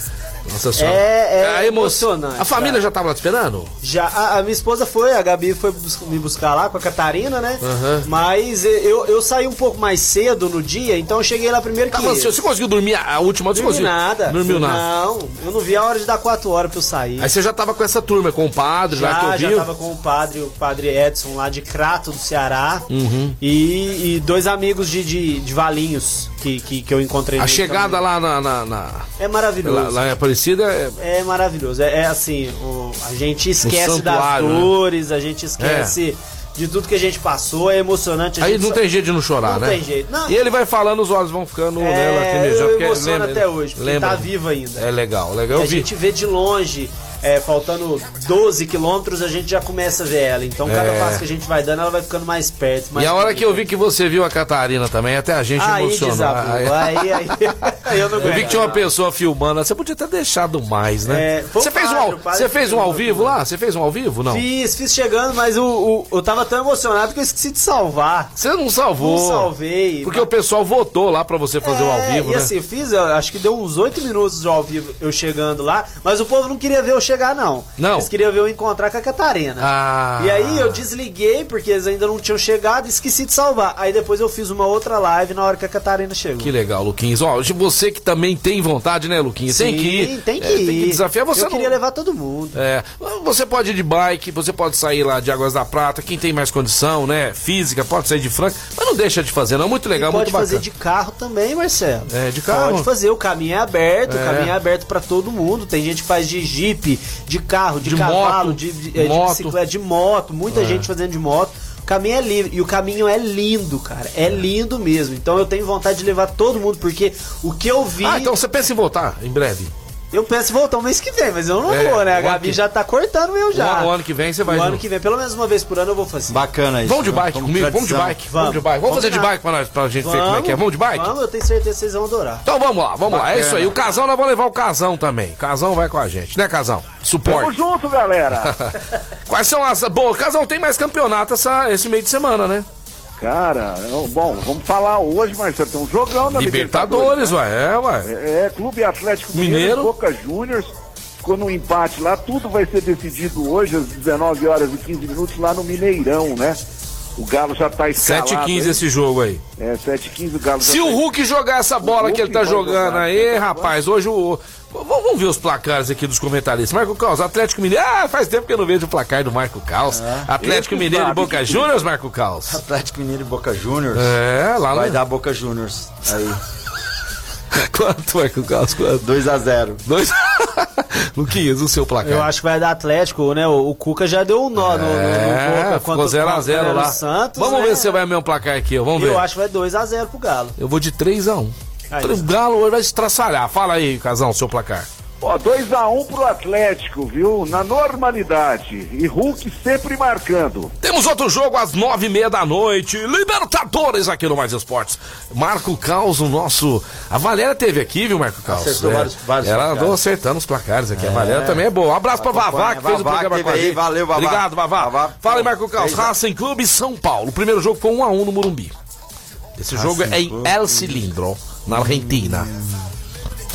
Nossa senhora. É- é A emocionante, A família cara. já tava lá te esperando? Já, a, a minha esposa foi, a Gabi foi me buscar lá com a Catarina, né? Aham. Mas eu, eu saí um pouco mais cedo no dia, então eu cheguei lá primeiro que Tava eles. ansioso. Você conseguiu dormir a última? Você Dormi conseguiu? nada. Dormiu nada. Não, eu não vi a hora de dar quatro horas pra eu sair. Aí você já tava com essa turma, com o padre lá que Já, eu já vi. tava com o padre, o padre Edson lá de Crato, do Ceará. Uhum. E, e dois amigos de, de, de Valinhos que, que, que eu encontrei. A chegada caminho. lá na. na- na- É maravilhoso. lá, lá em Aparecida é. É maravilhoso. É, é assim, o- a gente esquece das né? dores, a gente esquece de tudo que a gente passou, é emocionante. a Aí gente não só- tem jeito de não chorar, Não né? tem jeito. Não. E ele vai falando, os olhos vão ficando né, É, lacrimejando, eu emociono lembra- até hoje, porque lembra- tá vivo ainda. É legal, legal. Eu a vi. gente vê de longe, é, faltando 12 quilômetros, a gente já começa a ver ela. Então, cada É. passo que a gente vai dando, ela vai ficando mais perto. E mais a hora que eu vi que você viu a Catarina também, até a gente Aí emocionou. desabou. Aí, aí *laughs* eu Eu vi que tinha uma pessoa filmando, você podia ter deixado mais, né? É, você fez um, ao, você fez um ao vivo lá? Você fez um ao vivo? Não. Fiz, fiz chegando, mas o, o- eu tava tão emocionado que eu esqueci de salvar. Você não salvou. Não salvei. Porque o pessoal votou lá pra você fazer o ao É, vivo, e né? assim, fiz, eu acho que deu uns 8 minutos de ao vivo eu chegando lá, mas o povo não queria ver eu chegar, não. Não. Eles queriam ver eu encontrar com a Catarina. Ah. E aí eu desliguei, porque eles ainda não tinham chegado, esqueci de salvar. Aí depois eu fiz uma outra live na hora que a Catarina chegou. Que legal, Luquinhos. Ó, você que também tem vontade, né, Luquinhos? tem Sim, que ir. Tem que É, ir. tem que desafiar. Você eu não- queria levar todo mundo. É, você pode ir de bike, você pode sair lá de Águas da Prata, quem tem mais condição, né, física, pode sair de Franca, mas não deixa de fazer, não, muito legal, E pode muito fazer bacana. de carro também, Marcelo. É, de carro. Pode fazer, o caminho é aberto, É. o caminho é aberto pra todo mundo. Tem gente que faz de jipe, de carro, de, De cavalo, moto, de, de, é, de moto. bicicleta, de moto, muita É. gente fazendo de moto. O caminho é livre e o caminho é lindo, cara. É lindo mesmo. Então eu tenho vontade de levar todo mundo, porque o que eu vi. Ah, então você pensa em voltar em breve? Eu penso em voltar o mês que vem, mas eu não É, vou, né? A o Gabi que- já tá cortando eu já. O, o ano que vem você vai O ano junto. que vem, pelo menos uma vez por ano eu vou fazer. Bacana isso. Vamos de bike Como comigo? Vamos de bike? Vamos, de bike. Vamos fazer de Vamos bike pra, nós, pra gente ver como é que é. Vamos de bike? Vamos, eu tenho certeza que vocês vão adorar. Então vamos lá, vamos lá. É Bacana. isso aí. O casão, nós vamos levar o casão também. Casão vai com a gente, né, casão? Tamo Suporte. junto, galera. *laughs* Quais são as. Bom, casão tem mais campeonato essa, esse meio de semana, né? Cara, bom, vamos falar hoje, Marcelo. Tem um jogão na Libertadores, né? ué. É, ué. É, é, Clube Atlético Mineiro, Mineiro. Boca Juniors. Ficou no empate lá. Tudo vai ser decidido hoje às 19 horas e 15 minutos lá no Mineirão, né? O Galo já tá escalado. 7 h 15 aí. esse jogo aí. É, 7 h 15 o Galo Se já o tá Hulk jogar essa bola que ele tá jogando aí, né? rapaz, hoje o. Vamos ver os placares aqui dos comentaristas. Marco Caos, Atlético Mineiro. Ah, faz tempo que eu não vejo o placar do Marco Caos. Atlético Esse Mineiro e Boca que- Juniors, Marco Caos. Atlético Mineiro e Boca Juniors. É, lá Vai no... dar Boca Juniors. Aí. *laughs* Quanto, Marco Caos? Quanto? 2x0. Dois. *laughs* Luquinhas, o seu placar. Eu acho que vai dar Atlético, né? O, o Cuca já deu um nó no, no, no É, Boca ficou contra- 0x0 contra o lá. Santos, Vamos né? ver se você vai ao mesmo placar aqui. Vamos ver. Eu acho que vai 2x0 pro Galo. Eu vou de 3x1. Aí. O Galo hoje vai estraçalhar. Fala aí, Casão, seu placar. Ó, 2x1 pro Atlético, viu? Na normalidade. E Hulk sempre marcando. Temos outro jogo às nove e meia da noite. Libertadores aqui no Mais Esportes. Marco Caos, o nosso. A Valéria teve aqui, viu, Marco Caos? Acertou vários- vários Ela placares. andou acertando os placares aqui. A Valéria também é boa. Um abraço pra. Vavá, que fez o Vavá programa que com a gente. Valeu, Vavá. Obrigado, Vavá. Vavá, Fala aí, Marco Caos. fez Racing Clube São Paulo. O primeiro jogo foi 1 a 1 no Morumbi. Esse jogo é em Clube. El Cilindro, na Argentina.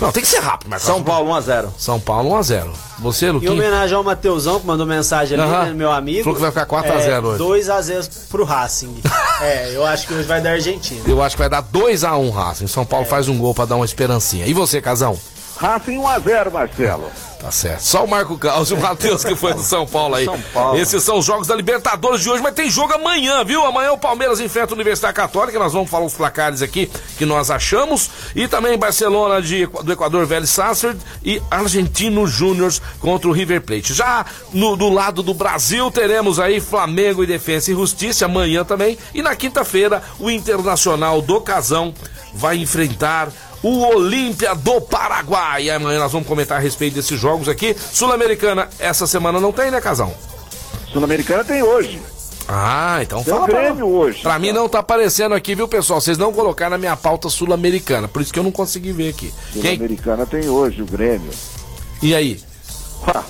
Não, tem que ser rápido, Marcos. São Paulo 1x0. São Paulo 1x0. Você, Em Luquinha? homenagem ao Mateusão, que mandou mensagem ali, né, meu amigo. Falou que vai ficar 4 a 0 hoje. 2x0 pro Racing. *laughs* é, eu acho que hoje vai dar Argentina. Eu acho que vai dar 2x1 Racing. São Paulo faz um gol pra dar uma esperancinha. E você, Casão? Racing 1x0, Marcelo. Tá certo. Só o Marco Carlos e o Matheus que foi do São Paulo aí. São Paulo. Esses são os jogos da Libertadores de hoje, mas tem jogo amanhã, viu? Amanhã o Palmeiras enfrenta a Universidade Católica. Nós vamos falar os placares aqui que nós achamos. E também Barcelona de, do Equador, Vélez Sarsfield e Argentino Júnior contra o River Plate. Já no, do lado do Brasil, teremos aí Flamengo e Defensa e Justiça amanhã também. E na quinta-feira, o Internacional do Casão vai enfrentar o Olímpia do Paraguai. E amanhã nós vamos comentar a respeito desses jogos aqui. Sul-Americana, essa semana não tem, né, Casão? Sul-Americana tem hoje. Ah, então Tem o fala pra, Grêmio hoje. pra mim não tá aparecendo aqui, viu, pessoal? Vocês não colocaram na minha pauta sul-americana, por isso que eu não consegui ver aqui. Quem? Sul-Americana tem hoje, o Grêmio. E aí? Ha,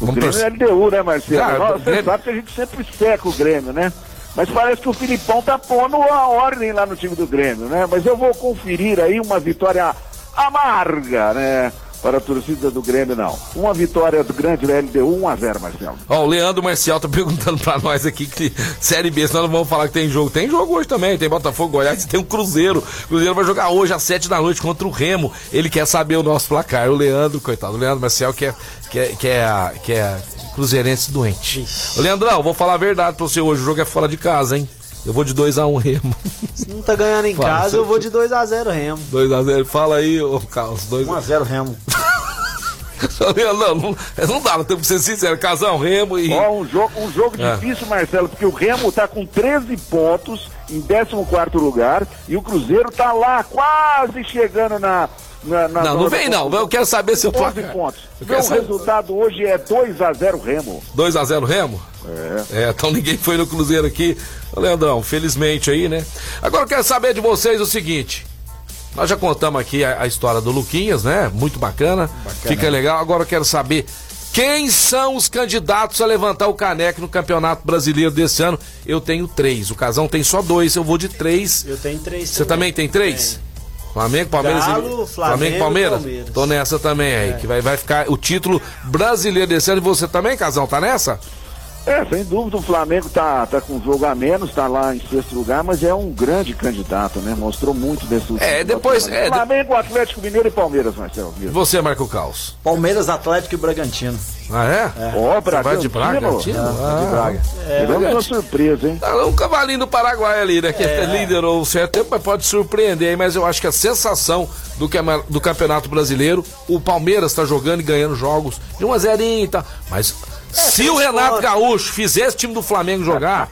O Vamos Grêmio é LDU, né, Marcelo? Ah, Nós- o Você Grêmio- sabe que a gente sempre seca o Grêmio, né? Mas parece que o Filipão tá pondo a ordem lá no time do Grêmio, né? Mas eu vou conferir aí uma vitória amarga, né? Para a torcida do Grêmio, não. Uma vitória do grande LDU, 1x0, Marcelo. Ó, o Leandro Marcial tá *laughs* perguntando pra nós aqui que Série B, senão não vamos falar que tem jogo. Tem jogo hoje também, tem Botafogo, Goiás, tem um Cruzeiro. O Cruzeiro vai jogar hoje às 7 da noite contra o Remo. Ele quer saber o nosso placar. O Leandro, coitado, o Leandro Marcial que é, que é, cruzeirense doente. Ô, Leandrão, vou falar a verdade pra você hoje, o jogo é fora de casa, hein? Eu vou de 2x1 Remo. Se não tá ganhando em *laughs* Fala, casa, eu vou de 2x0 Remo. 2x0. Fala aí, ô Carlos. 2 1x0 Remo. *laughs* Leandro, não, não dá, não tem que ser sincero. Casão, Remo e. Ó, um jogo, um jogo É. difícil, Marcelo, porque o Remo tá com 13 pontos em 14 lugar e o Cruzeiro tá lá quase chegando na. Na, na Não, não vem não. Eu quero saber seu 11 placar. pontos. Eu Meu saber. resultado hoje é 2x0 Remo. 2x0 Remo? É. É, então ninguém foi no Cruzeiro aqui. Leandrão, felizmente aí, né? Agora eu quero saber de vocês o seguinte. Nós já contamos aqui a, a história do Luquinhas, né? Muito bacana. Fica legal. Agora eu quero saber quem são os candidatos a levantar o caneco no Campeonato Brasileiro desse ano. Eu tenho três. O Casão tem só dois. Eu vou de três. Eu tenho três Você também tem três? Flamengo, Palmeiras Galo, e Flamengo e Palmeiras? Palmeiras. Tô nessa também aí, que vai, vai ficar o título brasileiro desse ano. E você também, Casão, tá nessa? É, sem dúvida o Flamengo tá, tá com um jogo a menos, tá lá em sexto lugar, mas é um grande candidato, né? Mostrou muito desse último É, depois- é. Flamengo, Atlético Mineiro e Palmeiras, Marcelo. E você, Marco Caos? Palmeiras, Atlético e Bragantino. Ah, é? Ó, Você vai de Bragantino. Bragantino? de Ah. Braga. Tivemos uma surpresa, hein? Tá um cavalinho do Paraguai ali, né? Que liderou um certo tempo, mas pode surpreender aí. Mas eu acho que a sensação do, cama- do Campeonato Brasileiro, o Palmeiras tá jogando e ganhando jogos de 1 a 0 e tal. Mas se o Renato. Gaúcho fizer esse time do Flamengo jogar,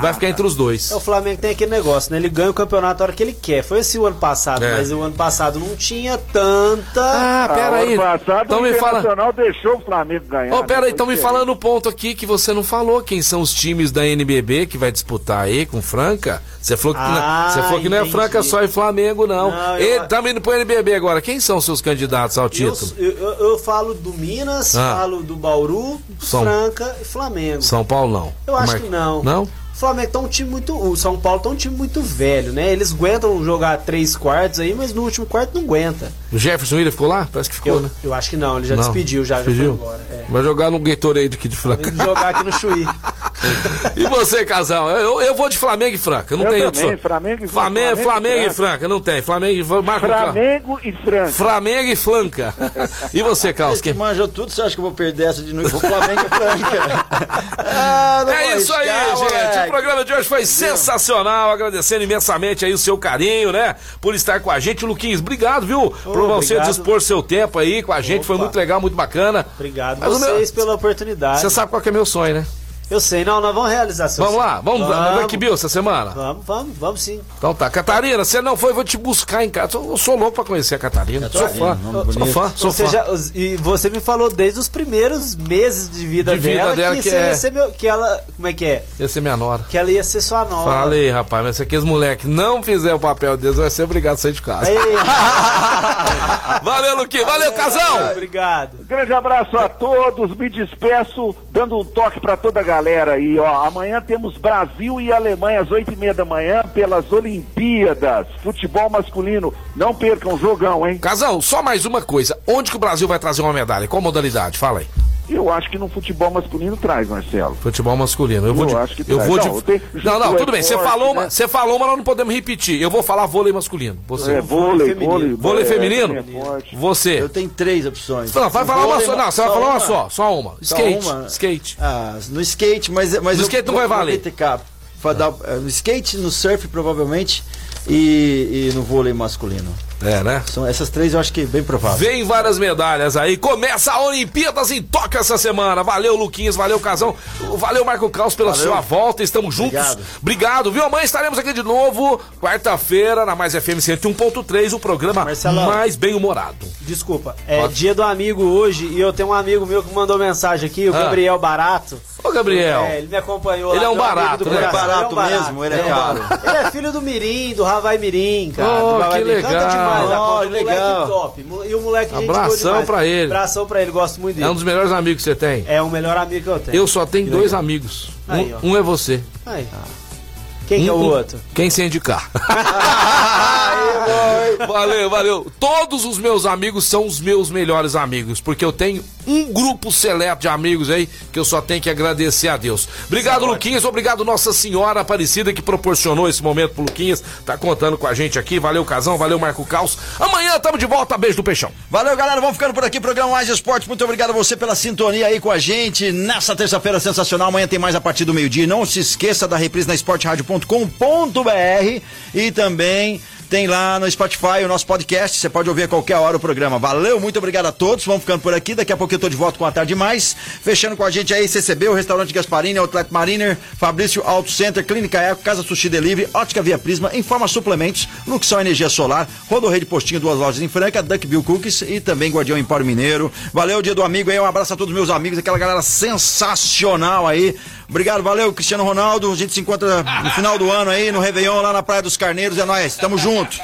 vai ficar entre os dois. É, O Flamengo tem aquele negócio, né? Ele ganha o campeonato a hora que ele quer. Foi esse o ano passado, É. mas o ano passado não tinha tanta. Ah, pera Ah, aí. ano passado Então o me fala. Internacional deixou o Flamengo ganhar. Ô, pera aí, né? estão me falando um ponto aqui que você não falou. Quem são os times da NBB que vai disputar aí com Franca? Você falou que, Ah, não, você falou que não é. Franca só e Flamengo, não. Não, eu- Ele tá indo pro NBB agora. Quem são seus candidatos ao Eu, título? eu, eu- eu falo do Minas, Ah. falo do Bauru, São- Franca e Flamengo. São Paulo não. Eu acho Mar- que não. Não? O Flamengo tá um time muito. O São Paulo tá um time muito velho, né? Eles aguentam jogar três quartos aí, mas no último quarto não aguenta. O Jefferson William ficou lá? Parece que ficou, Eu, né? eu acho que não, ele já Não. despediu, já, já foi Despediu? embora. É. Vai jogar no Gatorade aqui de Franca. Vem jogar aqui no Chuí. *laughs* e você, casal? Eu, eu vou de Flamengo e Franca. Não Eu tem também, outro. Flamengo e Flamengo, Flamengo e Flamengo e Franca. Franca. Não tem. Flamengo e Franca. Marca o carro. Flamengo e Franca. Flamengo e Flanca. *laughs* E você, Carlos? Você que Quem... manjou tudo, você acha que eu vou perder essa de novo? Vou Flamengo e Franca. *laughs* Ah, não É isso aí, gente. O programa de hoje foi sensacional. Agradecendo imensamente aí o seu carinho, né? Por estar com a gente. Luquinhos, obrigado, viu? por você obrigado. dispor seu tempo aí com a gente. Foi Opa. muito legal, muito bacana. Obrigado Mas o meu- vocês pela oportunidade. Você sabe qual que é meu sonho, né? Eu sei, não, nós vamos realizar seu Vamos lá, vamos, vamos. ver que Bill essa semana. Vamos, vamos, vamos sim. Então tá, Catarina, você não foi, eu vou te buscar em casa. Eu sou louco pra conhecer a Catarina. Sou fã. Sou fã, sou fã. já, e você me falou desde os primeiros meses de vida, De vida dela, dela que, que você é- ia ser meu, que ela. Como é que é? Esse é minha nora. Que ela ia ser sua nova. Falei, rapaz, mas se aqueles moleques não fizer o papel deles, vai ser obrigado a sair de casa. Ei, *laughs* Valeu, Luquinho. Valeu, casão. Obrigado. Grande abraço a todos, me despeço, dando um toque para toda a galera. Galera aí, ó. Amanhã temos Brasil e Alemanha às oito e meia da manhã pelas Olimpíadas. Futebol masculino. Não percam jogão, hein? Casão, só mais uma coisa. Onde que o Brasil vai trazer uma medalha? Qual modalidade? Fala aí. Eu acho que no futebol masculino traz, Marcelo. Futebol masculino. Eu, vou Eu de, acho que eu traz. vou de. Não, tem- Não, não, tudo é bem. Você falou, né? você falou, mas nós não podemos repetir. Eu vou falar vôlei masculino. Você. É, vôlei, vôlei. Vôlei é, feminino? é. Você. Eu tenho três opções. Não, vai falar uma só. Não, você vai só falar uma uma? só. Só uma. Só Skate. uma? Skate. Ah, no skate, mas, mas No eu skate não vou- vai vou valer. é, no skate, no surf, provavelmente, e, e no vôlei masculino. É, né? São essas três eu acho que é bem provável. Vem várias medalhas aí. Começa a Olimpíadas em Tóquio essa semana. Valeu, Luquinhas. Valeu, Casão. Valeu, Marco Caos, pela Valeu. sua volta. Estamos juntos. Obrigado. Obrigado, viu? Amanhã estaremos aqui de novo. Quarta-feira, na Mais FM 101.3, o programa Marcelão. mais bem-humorado. Desculpa, é Pode. dia do amigo hoje e eu tenho um amigo meu que mandou mensagem aqui, o Ah. Gabriel Barato. Ô, Gabriel. É, ele me acompanhou Ele lá, é um barato, né? Ele é barato mesmo, ele é caro. Ele é filho do Mirim, do Ravai Mirim, cara. Oh, que Mirim. Canta legal. Demais Oh, que legal. top. E o moleque Abração pra ele. Abração pra ele, gosto muito É dele. um dos melhores amigos que você tem. É o melhor amigo que eu tenho. Eu só tenho dois amigos. Um- Aí, ó. um, é você. Aí. Quem que é o Um- um- outro? Quem se indicar. *laughs* valeu, valeu. Todos os meus amigos são os meus melhores amigos, porque eu tenho um grupo seleto de amigos aí que eu só tenho que agradecer a Deus. Obrigado, Luquinhas. Obrigado, Nossa Senhora Aparecida, que proporcionou esse momento pro Luquinhas. Tá contando com a gente aqui. Valeu, Casão. Valeu, Marco Caos. Amanhã tamo de volta. Beijo do Peixão. Valeu, galera. Vamos ficando por aqui. Programa Mais Esporte. Muito obrigado a você pela sintonia aí com a gente. Nessa terça-feira sensacional. Amanhã tem mais a partir do meio-dia. Não se esqueça da reprise na esporteradio.com.br e também tem lá no Spotify o nosso podcast. Você pode ouvir a qualquer hora o programa. Valeu, muito obrigado a todos. Vamos ficando por aqui. Daqui a pouco eu tô de volta com a tarde mais. Fechando com a gente aí, CCB, o Restaurante Gasparini, Outlet Mariner, Fabrício Auto Center, Clínica Eco, Casa Sushi Delivery, Ótica Via Prisma, Informa Suplementos, Luxão Energia Solar, Rodorreio de Postinho, duas lojas em Franca, Duckbill Cookies e também Guardião Empório Mineiro. Valeu, dia do amigo aí. Um abraço a todos os meus amigos, aquela galera sensacional aí. Obrigado, valeu, Cristiano Ronaldo. A gente se encontra no final do ano aí, no Réveillon, lá na Praia dos Carneiros. É nóis, tamo junto.